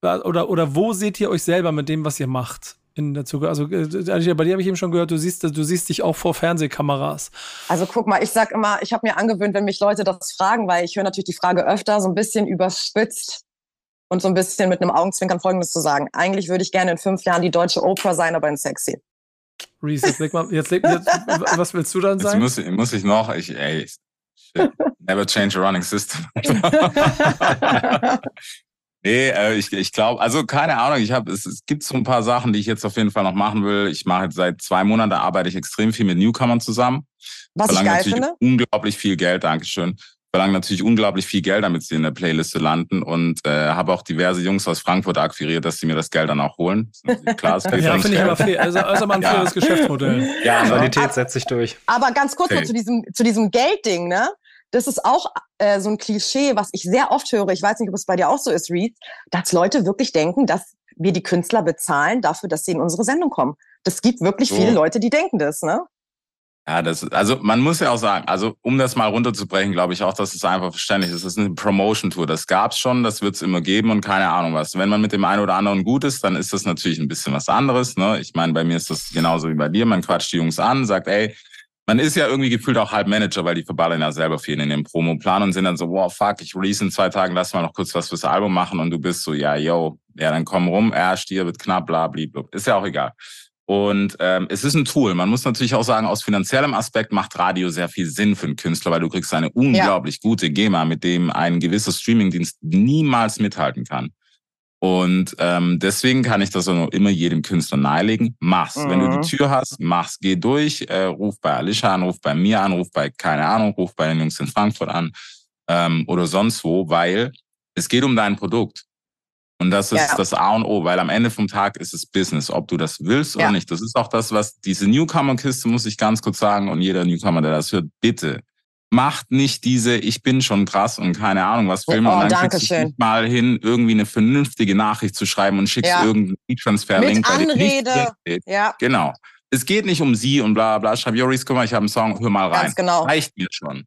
oder, oder wo seht ihr euch selber mit dem, was ihr macht? In der Zukunft? Also äh, bei dir habe ich eben schon gehört, du siehst, du siehst dich auch vor Fernsehkameras. Also guck mal, ich sag immer, ich habe mir angewöhnt, wenn mich Leute das fragen, weil ich höre natürlich die Frage öfter, so ein bisschen überspitzt und so ein bisschen mit einem Augenzwinkern Folgendes zu sagen. Eigentlich würde ich gerne in fünf Jahren die deutsche Oprah sein, aber in sexy. Reese, jetzt leg mal, jetzt leg, jetzt, was willst du dann sagen? Jetzt muss, muss ich noch, ich, ey, shit. Never change a running system. nee, äh, ich, ich glaube, also keine Ahnung, ich habe, es, es gibt so ein paar Sachen, die ich jetzt auf jeden Fall noch machen will. Ich mache jetzt seit zwei Monaten, da arbeite ich extrem viel mit Newcomern zusammen. Was ich geil finde? Unglaublich viel Geld, Dankeschön. Verlange natürlich unglaublich viel Geld, damit sie in der Playliste landen und äh, habe auch diverse Jungs aus Frankfurt akquiriert, dass sie mir das Geld dann auch holen. Klar, ist ja, finde ich aber fair. Also, also mal ein ja. faires Geschäftsmodell. Ja, Qualität setzt sich durch. Aber ganz kurz okay. noch zu diesem, zu diesem Geldding, ne? Das ist auch äh, so ein Klischee, was ich sehr oft höre. Ich weiß nicht, ob es bei dir auch so ist, Reed, dass Leute wirklich denken, dass wir die Künstler bezahlen dafür, dass sie in unsere Sendung kommen. Das gibt wirklich so. viele Leute, die denken das, ne? Ja, das, also man muss ja auch sagen, also um das mal runterzubrechen, glaube ich auch, dass es einfach verständlich ist. Das ist eine Promotion-Tour. Das gab's schon, das wird's immer geben und keine Ahnung was. Wenn man mit dem einen oder anderen gut ist, dann ist das natürlich ein bisschen was anderes. Ne? Ich meine, bei mir ist das genauso wie bei dir. Man quatscht die Jungs an, sagt, ey, man ist ja irgendwie gefühlt auch halb Manager, weil die verballern ja selber viel in dem Promo-Plan und sind dann so, wow, fuck, ich release in zwei Tagen, lass mal noch kurz was fürs Album machen und du bist so, ja, yo, ja, dann komm rum, er, Stier wird knapp, bla, bla, bla. Ist ja auch egal. Und ähm, es ist ein Tool. Man muss natürlich auch sagen, aus finanziellem Aspekt macht Radio sehr viel Sinn für einen Künstler, weil du kriegst eine unglaublich ja. gute GEMA, mit dem ein gewisser Streamingdienst niemals mithalten kann. Und ähm, deswegen kann ich das auch immer jedem Künstler nahelegen. Mach's. Mhm. Wenn du die mhm. Tür hast, mach's, geh durch, äh, ruf bei Alicia an, ruf bei mir an, ruf bei, keine Ahnung, ruf bei den Jungs in Frankfurt an ähm, oder sonst wo, weil es geht um dein Produkt. Und das ist ja. das A und O, weil am Ende vom Tag ist es Business, ob du das willst ja. oder nicht. Das ist auch das, was diese Newcomer-Kiste, muss ich ganz kurz sagen, und jeder Newcomer, der das hört, bitte macht nicht diese, ich bin schon krass und keine Ahnung, was will man. Oh, und dann kriegst du mal hin, irgendwie eine vernünftige Nachricht zu schreiben und schickst ja. irgendeinen E-Transfer-Link bei Anrede. Ja. Genau. Es geht nicht um sie und bla bla. Schreib, Joris, guck mal, ich habe einen Song, hör mal rein. Ganz genau. Reicht mir schon.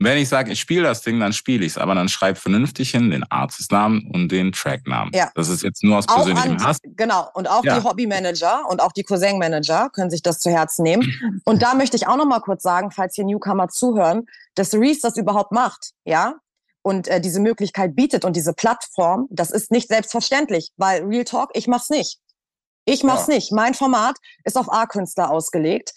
Wenn ich sage, ich spiele das Ding, dann spiele ich es. Aber dann schreib vernünftig hin den Artistnamen und den Tracknamen. Ja. Das ist jetzt nur aus persönlichem Hass. Genau. Und auch ja. die Hobbymanager und auch die Cousin-Manager können sich das zu Herzen nehmen. Und da möchte ich auch noch mal kurz sagen, falls hier Newcomer zuhören, dass Reese das überhaupt macht, ja, und äh, diese Möglichkeit bietet und diese Plattform, das ist nicht selbstverständlich, weil Real Talk, ich mach's nicht. Ich mach's ja. nicht. Mein Format ist auf A-Künstler ausgelegt.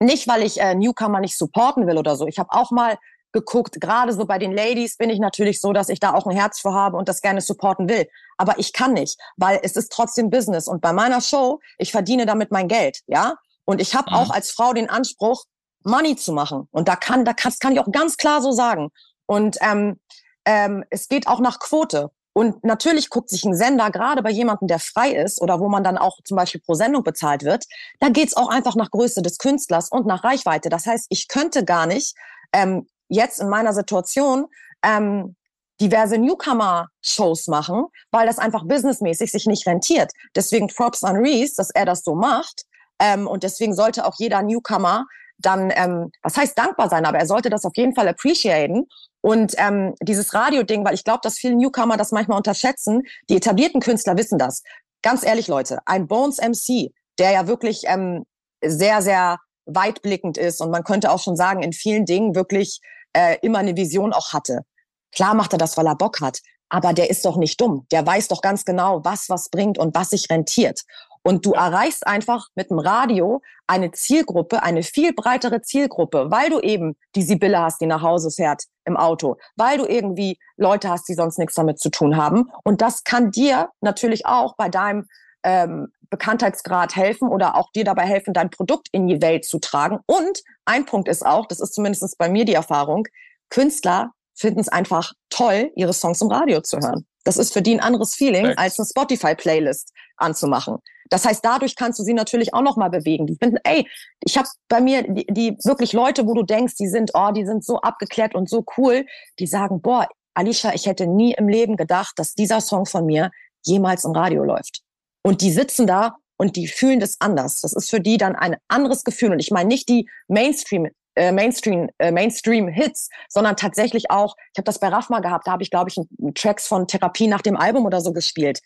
Nicht, weil ich äh, Newcomer nicht supporten will oder so. Ich habe auch mal geguckt. Gerade so bei den Ladies bin ich natürlich so, dass ich da auch ein Herz für habe und das gerne supporten will. Aber ich kann nicht, weil es ist trotzdem Business. Und bei meiner Show, ich verdiene damit mein Geld, ja. Und ich habe mhm. auch als Frau den Anspruch, Money zu machen. Und da kann, da kann, das kann ich auch ganz klar so sagen. Und ähm, ähm, es geht auch nach Quote. Und natürlich guckt sich ein Sender, gerade bei jemandem, der frei ist oder wo man dann auch zum Beispiel pro Sendung bezahlt wird, da geht's auch einfach nach Größe des Künstlers und nach Reichweite. Das heißt, ich könnte gar nicht ähm, jetzt in meiner Situation ähm, diverse Newcomer-Shows machen, weil das einfach businessmäßig sich nicht rentiert. Deswegen Props an Reese, dass er das so macht. Ähm, und deswegen sollte auch jeder Newcomer dann, ähm, was heißt dankbar sein, aber er sollte das auf jeden Fall appreciaten. Und ähm, dieses Radio-Ding, weil ich glaube, dass viele Newcomer das manchmal unterschätzen, die etablierten Künstler wissen das. Ganz ehrlich, Leute, ein Bones MC, der ja wirklich ähm, sehr, sehr weitblickend ist und man könnte auch schon sagen, in vielen Dingen wirklich äh, immer eine Vision auch hatte. Klar macht er das, weil er Bock hat, aber der ist doch nicht dumm. Der weiß doch ganz genau, was was bringt und was sich rentiert. Und du erreichst einfach mit dem Radio eine Zielgruppe, eine viel breitere Zielgruppe, weil du eben die Sibylle hast, die nach Hause fährt im Auto, weil du irgendwie Leute hast, die sonst nichts damit zu tun haben. Und das kann dir natürlich auch bei deinem ähm, Bekanntheitsgrad helfen oder auch dir dabei helfen, dein Produkt in die Welt zu tragen. Und ein Punkt ist auch, das ist zumindest bei mir die Erfahrung, Künstler finden es einfach toll, ihre Songs im Radio zu hören. Das ist für die ein anderes Feeling, Thanks. als eine Spotify-Playlist anzumachen. Das heißt, dadurch kannst du sie natürlich auch noch mal bewegen. Die finden, ey, ich habe bei mir die, die wirklich Leute, wo du denkst, die sind, oh, die sind so abgeklärt und so cool, die sagen, boah, Alicia, ich hätte nie im Leben gedacht, dass dieser Song von mir jemals im Radio läuft. Und die sitzen da und die fühlen das anders. Das ist für die dann ein anderes Gefühl. Und ich meine nicht die Mainstream äh, Mainstream äh, Mainstream Hits, sondern tatsächlich auch. Ich habe das bei Raff mal gehabt. Da habe ich glaube ich Tracks von Therapie nach dem Album oder so gespielt.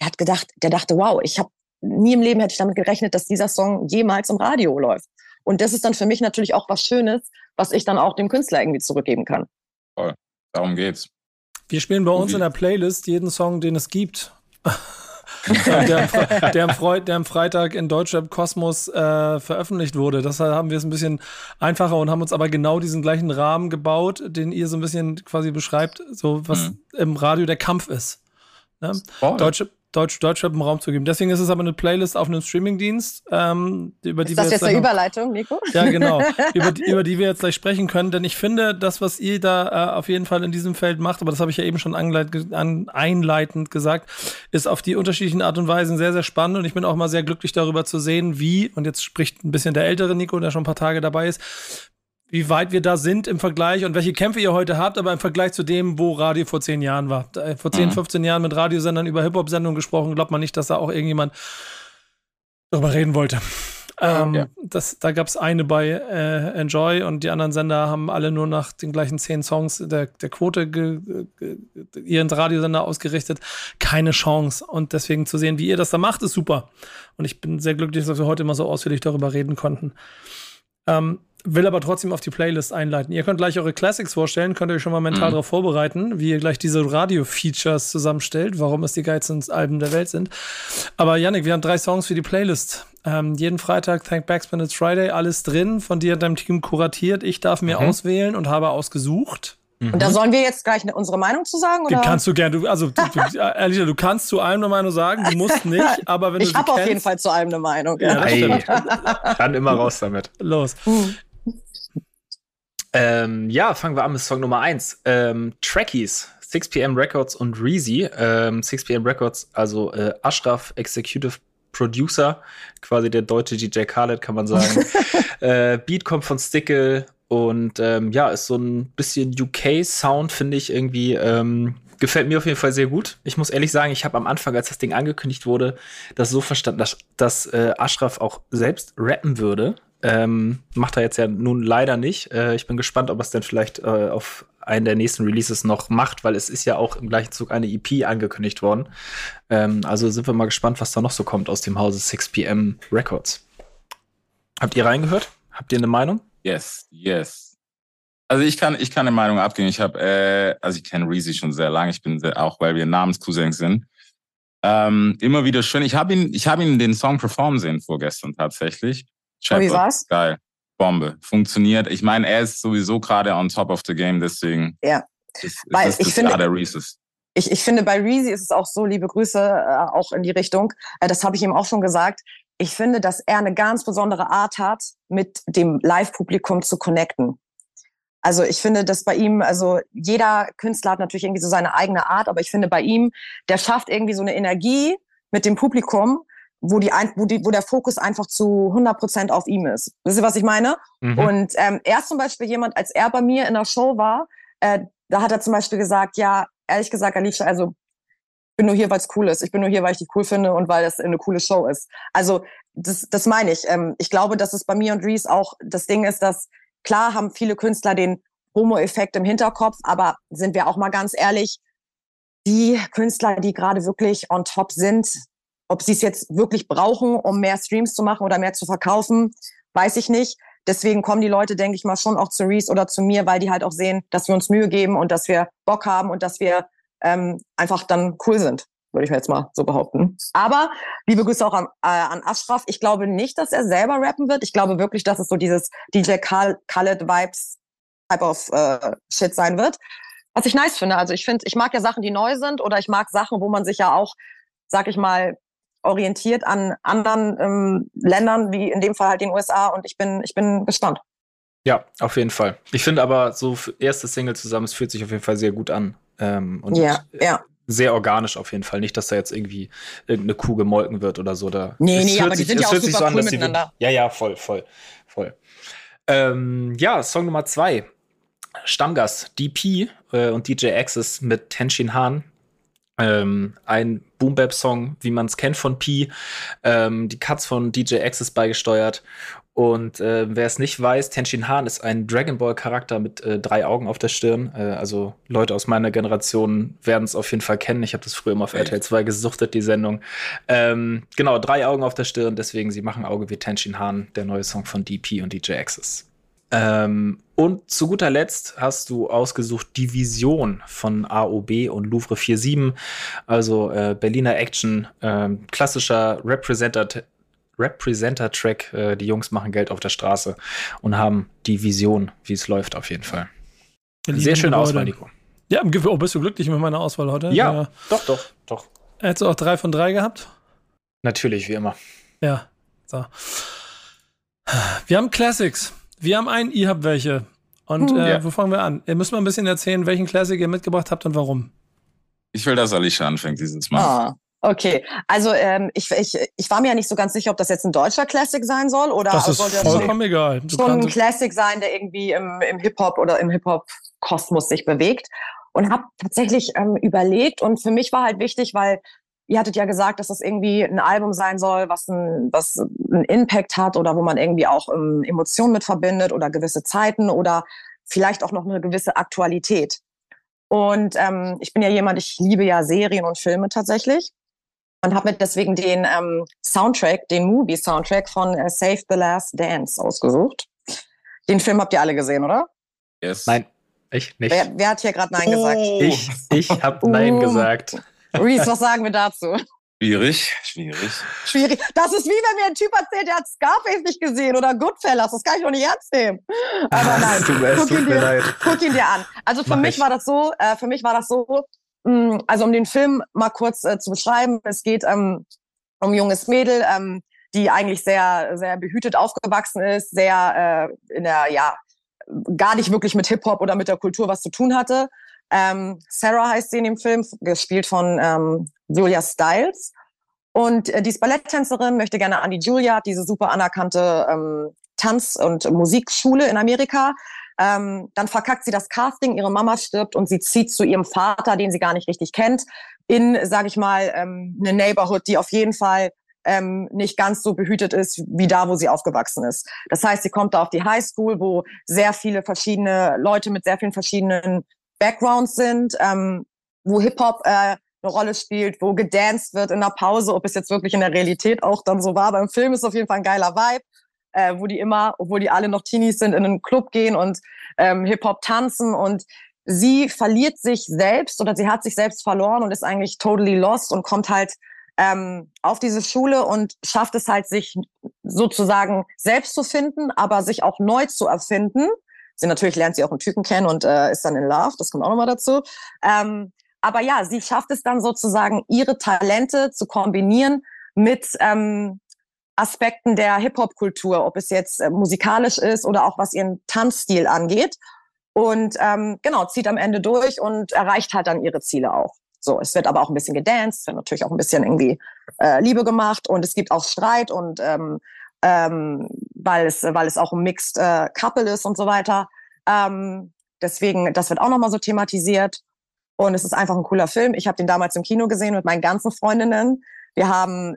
Er hat gedacht, der dachte, wow, ich habe nie im Leben hätte ich damit gerechnet, dass dieser Song jemals im Radio läuft. Und das ist dann für mich natürlich auch was Schönes, was ich dann auch dem Künstler irgendwie zurückgeben kann. Voll. Darum geht's. Wir spielen bei uns in der Playlist jeden Song, den es gibt. der, der, am Freud, der am Freitag in Deutschrap Kosmos äh, veröffentlicht wurde. Deshalb haben wir es ein bisschen einfacher und haben uns aber genau diesen gleichen Rahmen gebaut, den ihr so ein bisschen quasi beschreibt, so was mhm. im Radio der Kampf ist. Ne? Deutsche, Deutsch, Deutschrap einen Raum zu geben. Deswegen ist es aber eine Playlist auf einem Streamingdienst, ähm, über die ist das wir jetzt eine Überleitung, Nico? Ja, genau. über, die, über die wir jetzt gleich sprechen können. Denn ich finde, das, was ihr da äh, auf jeden Fall in diesem Feld macht, aber das habe ich ja eben schon an, einleitend gesagt, ist auf die unterschiedlichen Art und Weisen sehr, sehr spannend. Und ich bin auch mal sehr glücklich darüber zu sehen, wie, und jetzt spricht ein bisschen der ältere Nico, der schon ein paar Tage dabei ist, wie weit wir da sind im Vergleich und welche Kämpfe ihr heute habt, aber im Vergleich zu dem, wo Radio vor zehn Jahren war. Äh, vor zehn, mhm. 15 Jahren mit Radiosendern über Hip-Hop-Sendungen gesprochen, glaubt man nicht, dass da auch irgendjemand darüber reden wollte. Ähm, ja. das, da gab es eine bei äh, Enjoy und die anderen Sender haben alle nur nach den gleichen zehn Songs der, der Quote ge, ge, ihren Radiosender ausgerichtet. Keine Chance. Und deswegen zu sehen, wie ihr das da macht, ist super. Und ich bin sehr glücklich, dass wir heute immer so ausführlich darüber reden konnten. Ähm, will aber trotzdem auf die Playlist einleiten. Ihr könnt gleich eure Classics vorstellen, könnt euch schon mal mental mhm. darauf vorbereiten, wie ihr gleich diese Radio-Features zusammenstellt, warum es die geilsten Alben der Welt sind. Aber Yannick, wir haben drei Songs für die Playlist. Ähm, jeden Freitag Thank Backspin It's Friday, alles drin, von dir und deinem Team kuratiert. Ich darf mir mhm. auswählen und habe ausgesucht. Und da sollen wir jetzt gleich unsere Meinung zu sagen? Oder? Kannst du gerne, du, also du, ehrlich, du kannst zu allem eine Meinung sagen, du musst nicht, aber wenn ich du Ich habe auf jeden Fall zu allem eine Meinung. Ja, ja Dann immer raus damit. Los. Mhm. Ähm, ja, fangen wir an mit Song Nummer 1. Ähm, Trackies, 6pm Records und Reezy. Ähm, 6pm Records, also äh, Ashraf, Executive Producer, quasi der deutsche DJ Khaled, kann man sagen. äh, Beat kommt von Stickle und ähm, ja, ist so ein bisschen UK-Sound, finde ich irgendwie. Ähm, gefällt mir auf jeden Fall sehr gut. Ich muss ehrlich sagen, ich habe am Anfang, als das Ding angekündigt wurde, das so verstanden, dass, dass äh, Ashraf auch selbst rappen würde. Ähm, macht er jetzt ja nun leider nicht. Äh, ich bin gespannt, ob er es denn vielleicht äh, auf einen der nächsten Releases noch macht, weil es ist ja auch im gleichen Zug eine EP angekündigt worden. Ähm, also sind wir mal gespannt, was da noch so kommt aus dem Hause 6pm Records. Habt ihr reingehört? Habt ihr eine Meinung? Yes, yes. Also ich kann, ich kann eine Meinung abgeben. Ich habe, äh, also ich kenne Reezy schon sehr lange. Ich bin sehr, auch, weil wir Namenscousins sind. Ähm, immer wieder schön. Ich habe ihn, ich habe ihn den Song performen sehen vorgestern tatsächlich. Shepard, wie war's? Geil. Bombe. Funktioniert. Ich meine, er ist sowieso gerade on top of the game, deswegen. Ja. Ist, Weil ist ich finde, der Reese's. Ich, ich finde, bei Reezy ist es auch so, liebe Grüße äh, auch in die Richtung. Äh, das habe ich ihm auch schon gesagt. Ich finde, dass er eine ganz besondere Art hat, mit dem Live-Publikum zu connecten. Also ich finde, dass bei ihm, also jeder Künstler hat natürlich irgendwie so seine eigene Art, aber ich finde bei ihm, der schafft irgendwie so eine Energie mit dem Publikum, wo, die, wo, die, wo der Fokus einfach zu 100 Prozent auf ihm ist. Wisst ihr, was ich meine? Mhm. Und ähm, er ist zum Beispiel jemand, als er bei mir in der Show war, äh, da hat er zum Beispiel gesagt, ja, ehrlich gesagt, Alicia, also ich bin nur hier, weil es cool ist. Ich bin nur hier, weil ich die cool finde und weil es eine coole Show ist. Also das, das meine ich. Ähm, ich glaube, dass es bei mir und Reese auch das Ding ist, dass klar haben viele Künstler den Homo-Effekt im Hinterkopf, aber sind wir auch mal ganz ehrlich, die Künstler, die gerade wirklich on top sind, ob sie es jetzt wirklich brauchen, um mehr Streams zu machen oder mehr zu verkaufen, weiß ich nicht. Deswegen kommen die Leute, denke ich mal, schon auch zu Reese oder zu mir, weil die halt auch sehen, dass wir uns Mühe geben und dass wir Bock haben und dass wir ähm, einfach dann cool sind, würde ich mir jetzt mal so behaupten. Aber liebe Grüße auch an, äh, an Ashraf. Ich glaube nicht, dass er selber rappen wird. Ich glaube wirklich, dass es so dieses DJ Khaled Vibes Type of äh, Shit sein wird. Was ich nice finde. Also ich finde, ich mag ja Sachen, die neu sind oder ich mag Sachen, wo man sich ja auch, sag ich mal, orientiert an anderen ähm, Ländern, wie in dem Fall halt den USA. Und ich bin, ich bin gespannt. Ja, auf jeden Fall. Ich finde aber so erste Single zusammen, es fühlt sich auf jeden Fall sehr gut an. Ähm, und ja, ja. Sehr organisch auf jeden Fall. Nicht, dass da jetzt irgendwie irgendeine Kuh gemolken wird oder so. Da, nee, nee, aber sich, die sind ja auch super so cool an, miteinander. Die, ja, ja, voll, voll, voll. Ähm, ja, Song Nummer zwei. Stammgast DP äh, und DJ Axis mit Tenshin Han. Ähm, ein Boom Bap Song, wie man es kennt von P. Ähm, die Cuts von DJ Axis beigesteuert. Und äh, wer es nicht weiß, Tenshin Han ist ein Dragon Ball Charakter mit äh, drei Augen auf der Stirn. Äh, also Leute aus meiner Generation werden es auf jeden Fall kennen. Ich habe das früher immer auf RTL 2 gesuchtet, die Sendung. Ähm, genau, drei Augen auf der Stirn, deswegen sie machen Auge wie Tenshin Han, der neue Song von DP und DJ Axis. Ähm, und zu guter Letzt hast du ausgesucht Division von AOB und Louvre 47, also äh, Berliner Action, äh, klassischer. Representer-Track. Äh, die Jungs machen Geld auf der Straße und haben die Vision, wie es läuft, auf jeden Fall. Sehr schöne Auswahl, Nico. Ja, oh, bist du glücklich mit meiner Auswahl heute? Ja, ja. doch, doch, doch. Hättest du auch drei von drei gehabt? Natürlich, wie immer. Ja. So. Wir haben Classics. Wir haben einen, ihr habt welche. Und Hm. äh, Ja. wo fangen wir an? Ihr müsst mal ein bisschen erzählen, welchen Classic ihr mitgebracht habt und warum. Ich will, dass Alicia anfängt dieses Mal. Ah, okay. Also ähm, ich, ich, ich war mir ja nicht so ganz sicher, ob das jetzt ein deutscher Classic sein soll oder Das ist sollte vollkommen egal. Du schon ein Classic sein, der irgendwie im, im Hip-Hop oder im Hip-Hop-Kosmos sich bewegt. Und habe tatsächlich ähm, überlegt und für mich war halt wichtig, weil ihr hattet ja gesagt, dass das irgendwie ein Album sein soll, was, ein, was einen Impact hat oder wo man irgendwie auch ähm, Emotionen mit verbindet oder gewisse Zeiten oder vielleicht auch noch eine gewisse Aktualität. Und ähm, ich bin ja jemand, ich liebe ja Serien und Filme tatsächlich und habe mir deswegen den ähm, Soundtrack, den Movie-Soundtrack von äh, Save the Last Dance ausgesucht. Den Film habt ihr alle gesehen, oder? Yes. Nein, ich nicht. Wer, wer hat hier gerade Nein gesagt? Ich, ich habe Nein Oh. gesagt. Reese, was sagen wir dazu? Schwierig, schwierig. Schwierig. Das ist wie wenn mir ein Typ erzählt, der hat Scarface nicht gesehen oder Goodfellas. Das kann ich doch nicht ernst nehmen. Aber nein, tut guck ihn dir, leid. guck ihn dir an. Also für Mach mich ich. war das so, äh, für mich war das so, mh, also um den Film mal kurz äh, zu beschreiben, es geht ähm, um junges Mädel, ähm, die eigentlich sehr, sehr behütet aufgewachsen ist, sehr äh, in der, ja, gar nicht wirklich mit Hip-Hop oder mit der Kultur was zu tun hatte. Ähm, Sarah heißt sie in dem Film, gespielt von ähm, Julia Stiles. Und äh, die ist Balletttänzerin, möchte gerne an die Juilliard, diese super anerkannte ähm, Tanz- und Musikschule in Amerika. Ähm, dann verkackt sie das Casting, ihre Mama stirbt und sie zieht zu ihrem Vater, den sie gar nicht richtig kennt, in, sage ich mal, ähm, eine Neighborhood, die auf jeden Fall ähm, nicht ganz so behütet ist wie da, wo sie aufgewachsen ist. Das heißt, sie kommt da auf die High School, wo sehr viele verschiedene Leute mit sehr vielen verschiedenen Backgrounds sind, ähm, wo Hip-Hop äh, eine Rolle spielt, wo gedanced wird in der Pause, ob es jetzt wirklich in der Realität auch dann so war. Beim Film ist auf jeden Fall ein geiler Vibe, äh, wo die immer, obwohl die alle noch Teenies sind, in einen Club gehen und ähm, Hip-Hop tanzen und sie verliert sich selbst oder sie hat sich selbst verloren und ist eigentlich totally lost und kommt halt ähm, auf diese Schule und schafft es halt, sich sozusagen selbst zu finden, aber sich auch neu zu erfinden. Sie natürlich lernt sie auch einen Typen kennen und äh, ist dann in Love, das kommt auch nochmal dazu. Ähm, aber ja, sie schafft es dann sozusagen, ihre Talente zu kombinieren mit ähm, Aspekten der Hip-Hop-Kultur, ob es jetzt äh, musikalisch ist oder auch was ihren Tanzstil angeht. Und ähm, genau, zieht am Ende durch und erreicht halt dann ihre Ziele auch. So, es wird aber auch ein bisschen gedanced, wird natürlich auch ein bisschen irgendwie äh, Liebe gemacht und es gibt auch Streit und ähm, ähm, weil es weil es auch ein Mixed äh, Couple ist und so weiter. Ähm, deswegen, das wird auch nochmal so thematisiert und es ist einfach ein cooler Film. Ich habe den damals im Kino gesehen mit meinen ganzen Freundinnen. Wir haben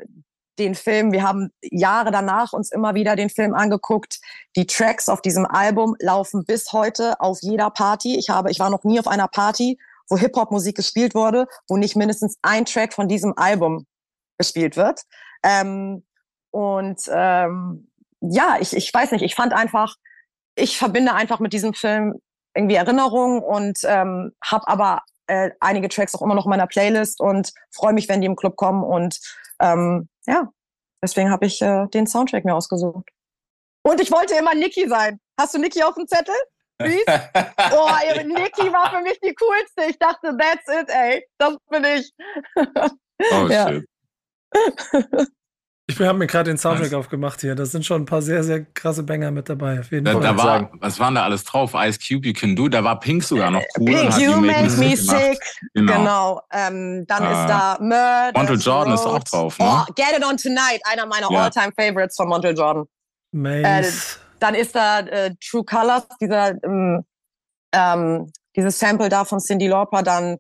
den Film, wir haben Jahre danach uns immer wieder den Film angeguckt. Die Tracks auf diesem Album laufen bis heute auf jeder Party. Ich habe, ich war noch nie auf einer Party, wo Hip-Hop-Musik gespielt wurde, wo nicht mindestens ein Track von diesem Album gespielt wird. Ähm, und ähm, ja, ich, ich weiß nicht, ich fand einfach, ich verbinde einfach mit diesem Film irgendwie Erinnerungen und ähm, habe aber äh, einige Tracks auch immer noch in meiner Playlist und freue mich, wenn die im Club kommen. Und ähm, ja, deswegen habe ich äh, den Soundtrack mir ausgesucht. Und ich wollte immer Niki sein. Hast du Niki auf dem Zettel? Reese? Oh, ey, Niki war für mich die coolste. Ich dachte, that's it, ey. Das bin ich. Oh, Ja. shit. Ich habe mir gerade den Soundtrack Was? aufgemacht hier. Da sind schon ein paar sehr, sehr krasse Banger mit dabei. Auf jeden Da, Fall. da war, sagen. was waren da alles drauf? Ice Cube, You Can Do, da war Pink sogar noch cool. Pink, you Make make me sick. Genau. Genau. Ähm, dann Ah. ist da Murder. Montel Jordan ist auch drauf, ne? Oh, Get It On Tonight, einer meiner Ja. All-Time Favorites von Montel Jordan. Mace. Dann ist da äh, True Colors, dieser, ähm, ähm, dieses Sample da von Cindy Lauper. Dann,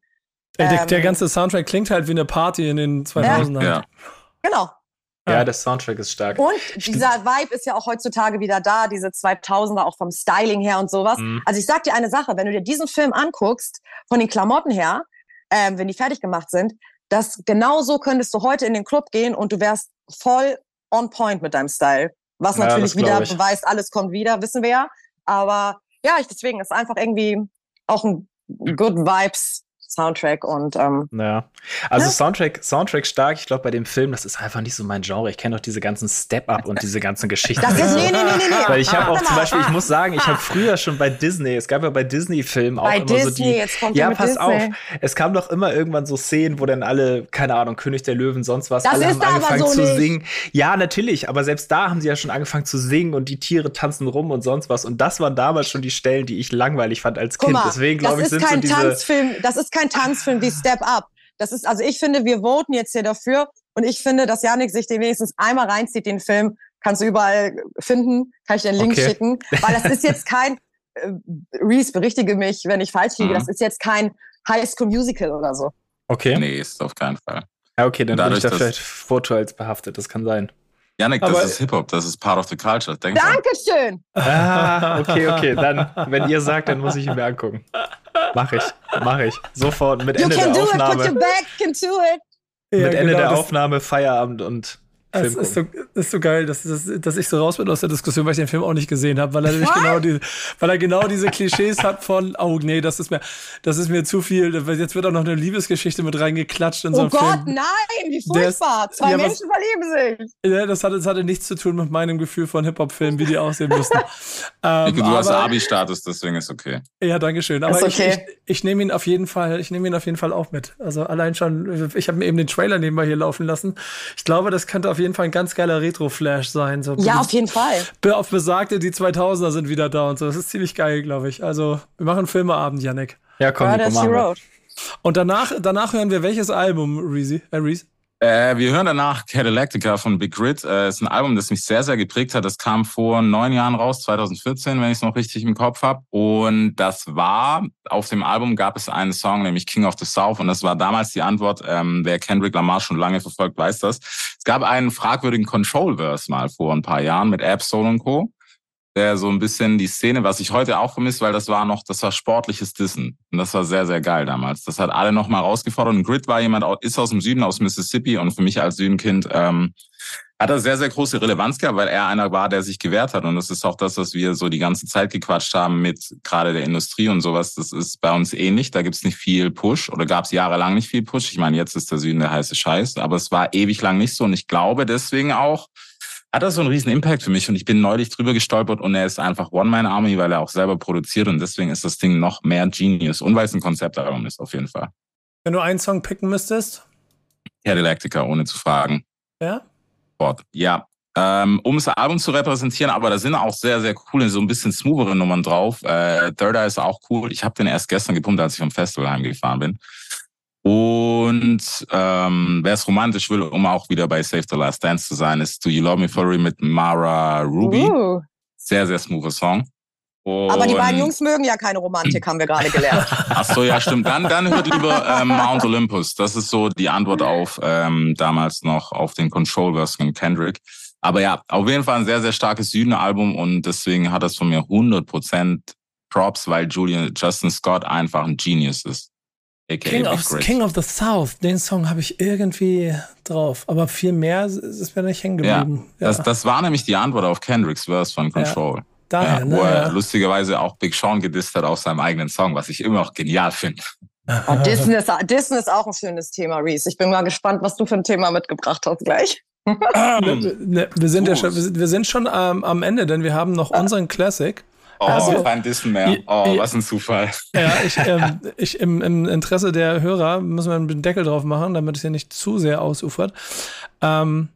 Ey, der, der ähm, ganze Soundtrack klingt halt wie eine Party in den 2000ern. Ja. genau. Ja, der Soundtrack ist stark. Und dieser Vibe ist ja auch heutzutage wieder da, diese 2000er, auch vom Styling her und sowas. Mhm. Also ich sag dir eine Sache, wenn du dir diesen Film anguckst, von den Klamotten her, ähm, wenn die fertig gemacht sind, das genauso könntest du heute in den Club gehen und du wärst voll on point mit deinem Style. Was Ja, natürlich wieder ich. beweist, alles kommt wieder, wissen wir ja. Aber ja, ich, deswegen ist einfach irgendwie auch ein Good Vibes Soundtrack und ähm, ja. Also ja. Soundtrack, Soundtrack stark. Ich glaube, bei dem Film, das ist einfach nicht so mein Genre. Ich kenne doch diese ganzen Step-Up und diese ganzen Geschichten. Das ist, nee, nee, nee, nee, nee. Weil ich habe auch zum Beispiel, ich muss sagen, ich habe früher schon bei Disney, es gab ja bei Disney-Filmen auch bei immer Disney, so die. Jetzt kommt ja, pass Disney. auf. Es kam doch immer irgendwann so Szenen, wo dann alle, keine Ahnung, König der Löwen, sonst was, das alle haben angefangen so zu nicht. singen. Ja, natürlich, aber selbst da haben sie ja schon angefangen zu singen und die Tiere tanzen rum und sonst was. Und das waren damals schon die Stellen, die ich langweilig fand als Kind. Mal, Deswegen glaube ich, sind so diese Tanzfilm, das ist kein Tanzfilm wie Step Up. Das ist, also ich finde, wir voten jetzt hier dafür und ich finde, dass Janik sich den wenigstens einmal reinzieht, den Film. Kannst du überall finden, kann ich dir einen Link Okay. schicken. Weil das ist jetzt kein, äh, Reese, berichtige mich, wenn ich falsch liege, Mhm. das ist jetzt kein High School Musical oder so. Okay. Nee, ist auf keinen Fall. Ja, okay, dann bin Dadurch, ich da vielleicht vorteilsbehaftet, das kann sein. Janik, das ist Hip-Hop, das ist part of the culture. Denk dran. Dankeschön! Ah, okay, okay. Dann, wenn ihr sagt, dann muss ich ihn mir angucken. Mach ich, mach ich. Sofort mit You Ende can der do it, put your Aufnahme. back into it. Ja, Mit Ende genau, der Aufnahme, Feierabend und Es Film ist so, ist so geil, dass, dass, dass ich so raus bin aus der Diskussion, weil ich den Film auch nicht gesehen habe, weil er nämlich genau die, weil er genau diese Klischees hat von, oh nee, das ist mir, das ist mir zu viel. Jetzt wird auch noch eine Liebesgeschichte mit reingeklatscht in so Oh einen Gott, Film. nein, wie Der ist- furchtbar. Zwei Ja, was- Menschen verlieben sich. Ja, das hatte, das hatte nichts zu tun mit meinem Gefühl von Hip-Hop-Filmen, wie die aussehen müssen. ähm, du hast aber- Abi-Status, deswegen ist okay. Ja, danke schön. Aber Ist ich, okay. ich, ich nehme ihn auf jeden Fall, ich nehme ihn auf jeden Fall auch mit. Also allein schon, ich habe mir eben den Trailer nebenbei hier laufen lassen. Ich glaube, das könnte auf jeden Fall ein ganz geiler Retro-Flash sein. So Ja, auf jeden Fall. Auf besagte, die 2000er sind wieder da und so. Das ist ziemlich geil, glaube ich. Also, wir machen Filmeabend, Yannick. Ja, komm, your machen wir. road. Und danach, danach hören wir welches Album, Reezy? Äh, Reese? Äh, wir hören danach Cadillactica von Big Grit. Äh, ist ein Album, das mich sehr, sehr geprägt hat. Das kam vor neun Jahren raus, 2014, wenn ich es noch richtig im Kopf habe. Und das war, auf dem Album gab es einen Song, nämlich King of the South. Und das war damals die Antwort, ähm, wer Kendrick Lamar schon lange verfolgt, weiß das. Es gab einen fragwürdigen Control-Verse mal vor ein paar Jahren mit Absol und Co der so ein bisschen die Szene, was ich heute auch vermisse, weil das war noch, das war sportliches Dissen. Und das war sehr, sehr geil damals. Das hat alle nochmal rausgefordert. Und Grit war jemand, ist aus dem Süden, aus Mississippi. Und für mich als Südenkind ähm, hat er sehr, sehr große Relevanz gehabt, weil er einer war, der sich gewehrt hat. Und das ist auch das, was wir so die ganze Zeit gequatscht haben mit gerade der Industrie und sowas. Das ist bei uns ähnlich. Da gibt's nicht viel Push oder gab's jahrelang nicht viel Push. Ich meine, jetzt ist der Süden der heiße Scheiß, aber es war ewig lang nicht so. Und ich glaube deswegen auch, hat das so einen riesen Impact für mich und ich bin neulich drüber gestolpert und er ist einfach One-Man-Army, weil er auch selber produziert und deswegen ist das Ding noch mehr Genius und weil es ein Konzeptalbum ist, auf jeden Fall. Wenn du einen Song picken müsstest? Cadillactica, ohne zu fragen. Ja? Sport. Ja. Ähm, um das Album zu repräsentieren, aber da sind auch sehr, sehr coole, so ein bisschen smoothere Nummern drauf. Äh, Third Eye ist auch cool. Ich habe den erst gestern gepumpt, als ich vom Festival heimgefahren bin. Und ähm, wer es romantisch will, um auch wieder bei Save the Last Dance zu sein, ist Do You Love Me For Real mit Mara Ruby. Uh. Sehr, sehr smoother Song. Und Aber die beiden Jungs mögen ja keine Romantik, haben wir gerade gelernt. Ach so, ja, stimmt. Dann, dann hört lieber ähm, Mount Olympus. Das ist so die Antwort auf ähm, damals noch auf den Control-Verse von Kendrick. Aber ja, auf jeden Fall ein sehr, sehr starkes Süden-Album und deswegen hat das von mir 100% Props, weil Julian Justin Scott einfach ein Genius ist. King of. King of the South, den Song habe ich irgendwie drauf. Aber viel mehr ist- mir nicht hängen Ja, geblieben. Ja, Das, das war nämlich die Antwort auf Kendricks Verse von Control. daher, ja, ne? wo er Ja. lustigerweise auch Big Sean gedisst hat auf seinem eigenen Song, was ich immer noch genial finde. Oh, Disney, ist, Disney ist auch ein schönes Thema, Reese. Ich bin mal gespannt, was du für ein Thema mitgebracht hast gleich. Ne, ne, wir sind ja schon, wir sind, wir sind schon ähm, am Ende, denn wir haben noch unseren Classic. Oh, Also- kein Dissen mehr. Oh, was ein Zufall. Ja, ich, ähm, ich im, im Interesse der Hörer müssen wir einen Deckel drauf machen, damit es hier nicht zu sehr ausufert. Ähm,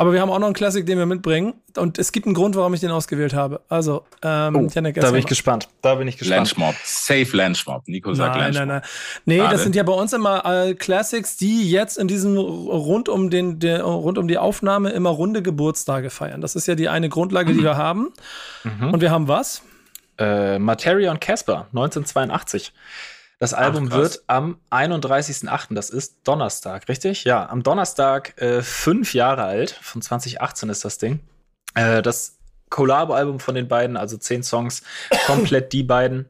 aber wir haben auch noch einen Classic, den wir mitbringen. Und es gibt einen Grund, warum ich den ausgewählt habe. Also, ähm, Oh, Janik, da bin ich mal. gespannt. Da bin ich gespannt. Lenchmob. Safe Lenchmob. Nico sagt Nein, Lenchmob. nein, nein. Nee, Schade. das sind ja bei uns immer äh, Classics, die jetzt in diesem rund um den, der, rund um die Aufnahme immer runde Geburtstage feiern. Das ist ja die eine Grundlage, die wir haben. Mhm. Und wir haben was? Äh, Materia und Casper, 1982. Das Album krass. wird am 31.08., das ist Donnerstag, richtig? Ja, am Donnerstag äh, fünf Jahre alt, von 2018 ist das Ding. Äh, das Collabo-Album von den beiden, also zehn Songs, komplett die beiden,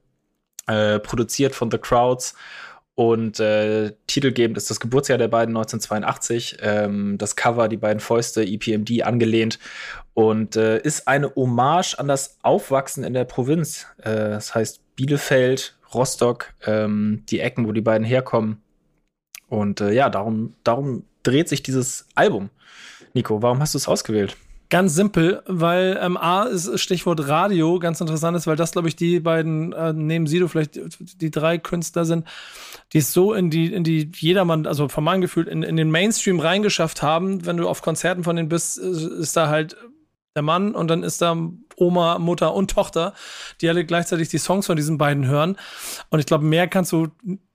äh, produziert von The Crowds. Und äh, titelgebend ist das Geburtsjahr der beiden 1982. Ähm, das Cover, die beiden Fäuste, EPMD angelehnt. Und äh, ist eine Hommage an das Aufwachsen in der Provinz. Äh, das heißt Bielefeld, Rostock, ähm, die Ecken, wo die beiden herkommen. Und äh, ja, darum, darum dreht sich dieses Album. Nico, warum hast du es ausgewählt? Ganz simpel, weil ähm, A ist Stichwort Radio ganz interessant ist, weil das, glaube ich, die beiden, äh, neben Sido vielleicht die drei Künstler sind, die es so in die, in die jedermann, also von meinem Gefühl, in, in den Mainstream reingeschafft haben. Wenn du auf Konzerten von denen bist, ist da halt der Mann und dann ist da Oma, Mutter und Tochter, die alle gleichzeitig die Songs von diesen beiden hören. Und ich glaube, mehr kannst du,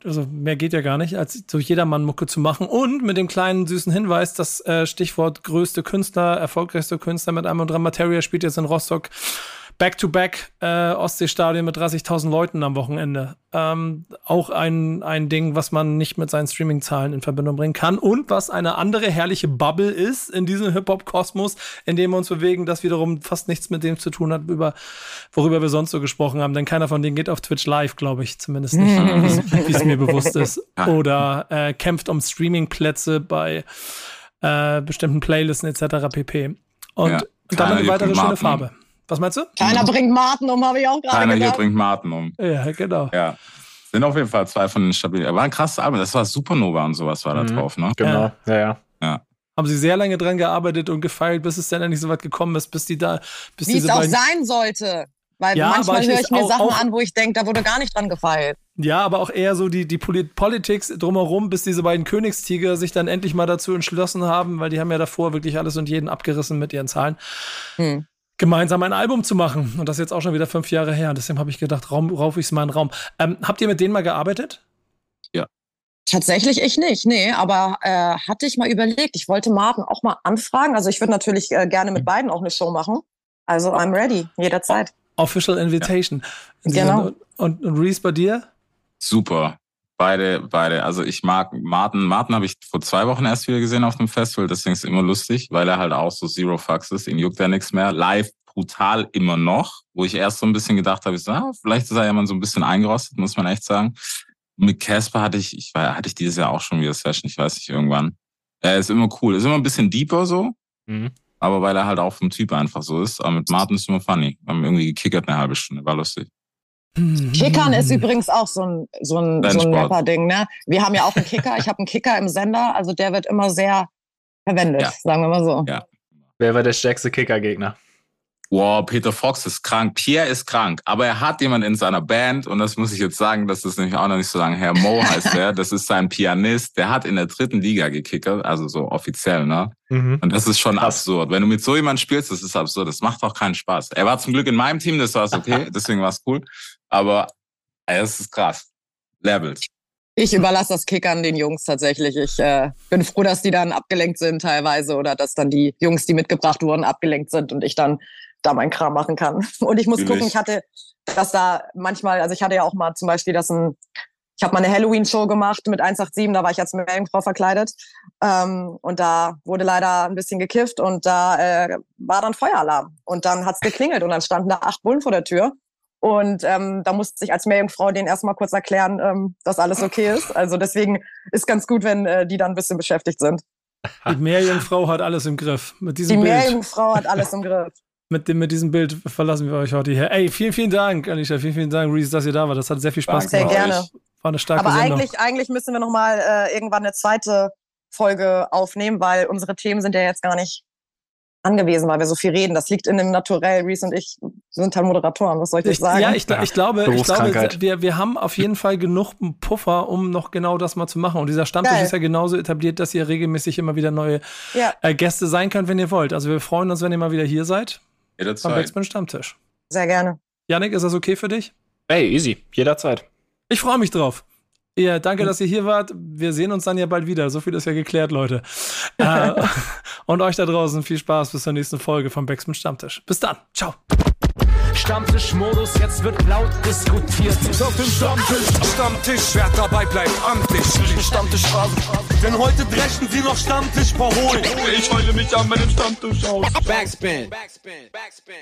also mehr geht ja gar nicht, als so jedermann Mucke zu machen. Und mit dem kleinen süßen Hinweis, das äh, Stichwort größte Künstler, erfolgreichste Künstler mit einem und dran Materia spielt jetzt in Rostock Back-to-Back äh, Ostseestadion mit 30.000 Leuten am Wochenende. Ähm, auch ein, ein Ding, was man nicht mit seinen Streaming-Zahlen in Verbindung bringen kann und was eine andere herrliche Bubble ist in diesem Hip-Hop-Kosmos, in dem wir uns bewegen, das wiederum fast nichts mit dem zu tun hat, über, worüber wir sonst so gesprochen haben. Denn keiner von denen geht auf Twitch live, glaube ich, zumindest nicht, wie es mir bewusst ist. Oder äh, kämpft um Streaming-Plätze bei äh, bestimmten Playlisten etc. pp. Und, Ja, keiner eine weitere schöne. Farbe. Was meinst du? Keiner bringt Martin um, habe ich auch gerade Keiner hier gedacht. bringt Martin um. Ja, genau. Ja. Sind auf jeden Fall zwei von den stabilen. War ein krasses Album. Das war Supernova und sowas war da Mhm. drauf, ne? Genau, ja, ja. Haben sie sehr lange dran gearbeitet und gefeilt, bis es dann endlich so weit gekommen ist, bis die da, bis Wie es auch sein sollte. Weil Ja, aber manchmal ich höre ich mir auch- Sachen auch- an, wo ich denke, da wurde gar nicht dran gefeilt. ja, aber auch eher so die, die Polit Politics drumherum, bis diese beiden Königstiger sich dann endlich mal dazu entschlossen haben, weil die haben ja davor wirklich alles und jeden abgerissen mit ihren Zahlen, Hm. Gemeinsam ein Album zu machen. Und das ist jetzt auch schon wieder fünf Jahre her. Und deswegen habe ich gedacht, raum, rauf ich es mal in den Raum. Ähm, habt ihr mit denen mal gearbeitet? Tatsächlich ich nicht, nee, aber äh, hatte ich mal überlegt, ich wollte Martin auch mal anfragen. Also ich würde natürlich äh, gerne mit beiden auch eine Show machen. Also I'm ready, jederzeit. Official Invitation. Genau. Und, und Reese bei dir? Super. Beide, beide. Also ich mag Martin. Martin habe ich vor zwei Wochen erst wieder gesehen auf dem Festival. Deswegen ist es immer lustig, weil er halt auch so Zero Fucks ist. Ihn juckt ja nichts mehr. Live brutal immer noch. Wo ich erst so ein bisschen gedacht habe, ich so, ah, vielleicht ist er ja mal so ein bisschen eingerostet, muss man echt sagen. Mit Casper hatte ich, ich war, hatte ich dieses Jahr auch schon wieder Session. Ich weiß nicht, irgendwann. Er ist immer cool. Ist immer ein bisschen deeper so. Mhm. Aber weil er halt auch vom Typ einfach so ist. Aber mit Martin ist immer funny. Wir haben irgendwie gekickert eine halbe Stunde. War lustig. Kickern ist übrigens auch so ein, so ein, so ein. Rapper-Ding, ne? Wir haben ja auch einen Kicker. Ich habe einen Kicker im Sender, also der wird immer sehr verwendet, Ja. sagen wir mal so. Ja. Wer war der stärkste Kicker-Gegner? Wow, Peter Fox ist krank, Pierre ist krank, aber er hat jemand in seiner Band und das muss ich jetzt sagen, das ist nämlich auch noch nicht so lange her. Mo heißt der, das ist sein Pianist, der hat in der dritten Liga gekickert, also so offiziell, ne? Mhm. Und das ist schon Krass. absurd. Wenn du mit so jemandem spielst, das ist absurd, das macht auch keinen Spaß. Er war zum Glück in meinem Team, das war okay, deswegen war es cool, aber das ist krass. Levels. Ich überlasse das Kickern den Jungs tatsächlich. Ich äh, bin froh, dass die dann abgelenkt sind teilweise oder dass dann die Jungs, die mitgebracht wurden, abgelenkt sind und ich dann da meinen Kram machen kann. Und ich muss Natürlich. gucken, ich hatte, dass da manchmal, also ich hatte ja auch mal zum Beispiel, dass ein, ich habe mal eine Halloween-Show gemacht mit 187, da war ich als Meerjungfrau verkleidet. Ähm, und da wurde leider ein bisschen gekifft und da äh, war dann Feueralarm. Und dann hat's geklingelt und dann standen da acht Bullen vor der Tür. Und ähm, da musste ich als Meerjungfrau denen erstmal kurz erklären, ähm, dass alles okay ist. Also deswegen ist ganz gut, wenn äh, die dann ein bisschen beschäftigt sind. Die Meerjungfrau hat alles im Griff. Mit Die diesem Bild, Meerjungfrau hat alles im Griff. mit, dem, mit diesem Bild verlassen wir euch heute hier. Ey, vielen, vielen Dank, Alicia. Vielen, vielen Dank, Reese, dass ihr da wart. Das hat sehr viel Spaß Danke gemacht. Sehr gerne. War eine starke Aber Sendung. eigentlich, eigentlich müssen wir noch mal äh, irgendwann eine zweite Folge aufnehmen, weil unsere Themen sind ja jetzt gar nicht angewiesen, weil wir so viel reden. Das liegt in dem Naturell. Reese und ich sind halt Moderatoren. Was soll ich, Ich, sagen? ja, ich, Ja, ich glaube, ich glaube wir, wir haben auf jeden Fall genug Puffer, um noch genau das mal zu machen. Und dieser Stammtisch Geil. ist ja genauso etabliert, dass ihr regelmäßig immer wieder neue ja, äh, Gäste sein könnt, wenn ihr wollt. Also wir freuen uns, wenn ihr mal wieder hier seid beim Jederzeit. Backspin Stammtisch. sehr gerne. Janik, ist das okay für dich? Hey, easy. Jederzeit. Ich freue mich drauf. Ja, danke, dass ihr hier wart. Wir sehen uns dann ja bald wieder. So viel ist ja geklärt, Leute. äh, und euch da draußen viel Spaß bis zur nächsten Folge vom Backspin Stammtisch. Bis dann. Ciao. Stammtischmodus, jetzt wird laut diskutiert. Auf dem Stammtisch, Stammtisch, wer dabei bleibt, amtlich. Stammtisch Phase. Denn heute brechen sie noch Stammtisch verholen. Ich heule mich an meinem Stammtisch aus. Backspin. Backspin. Backspin.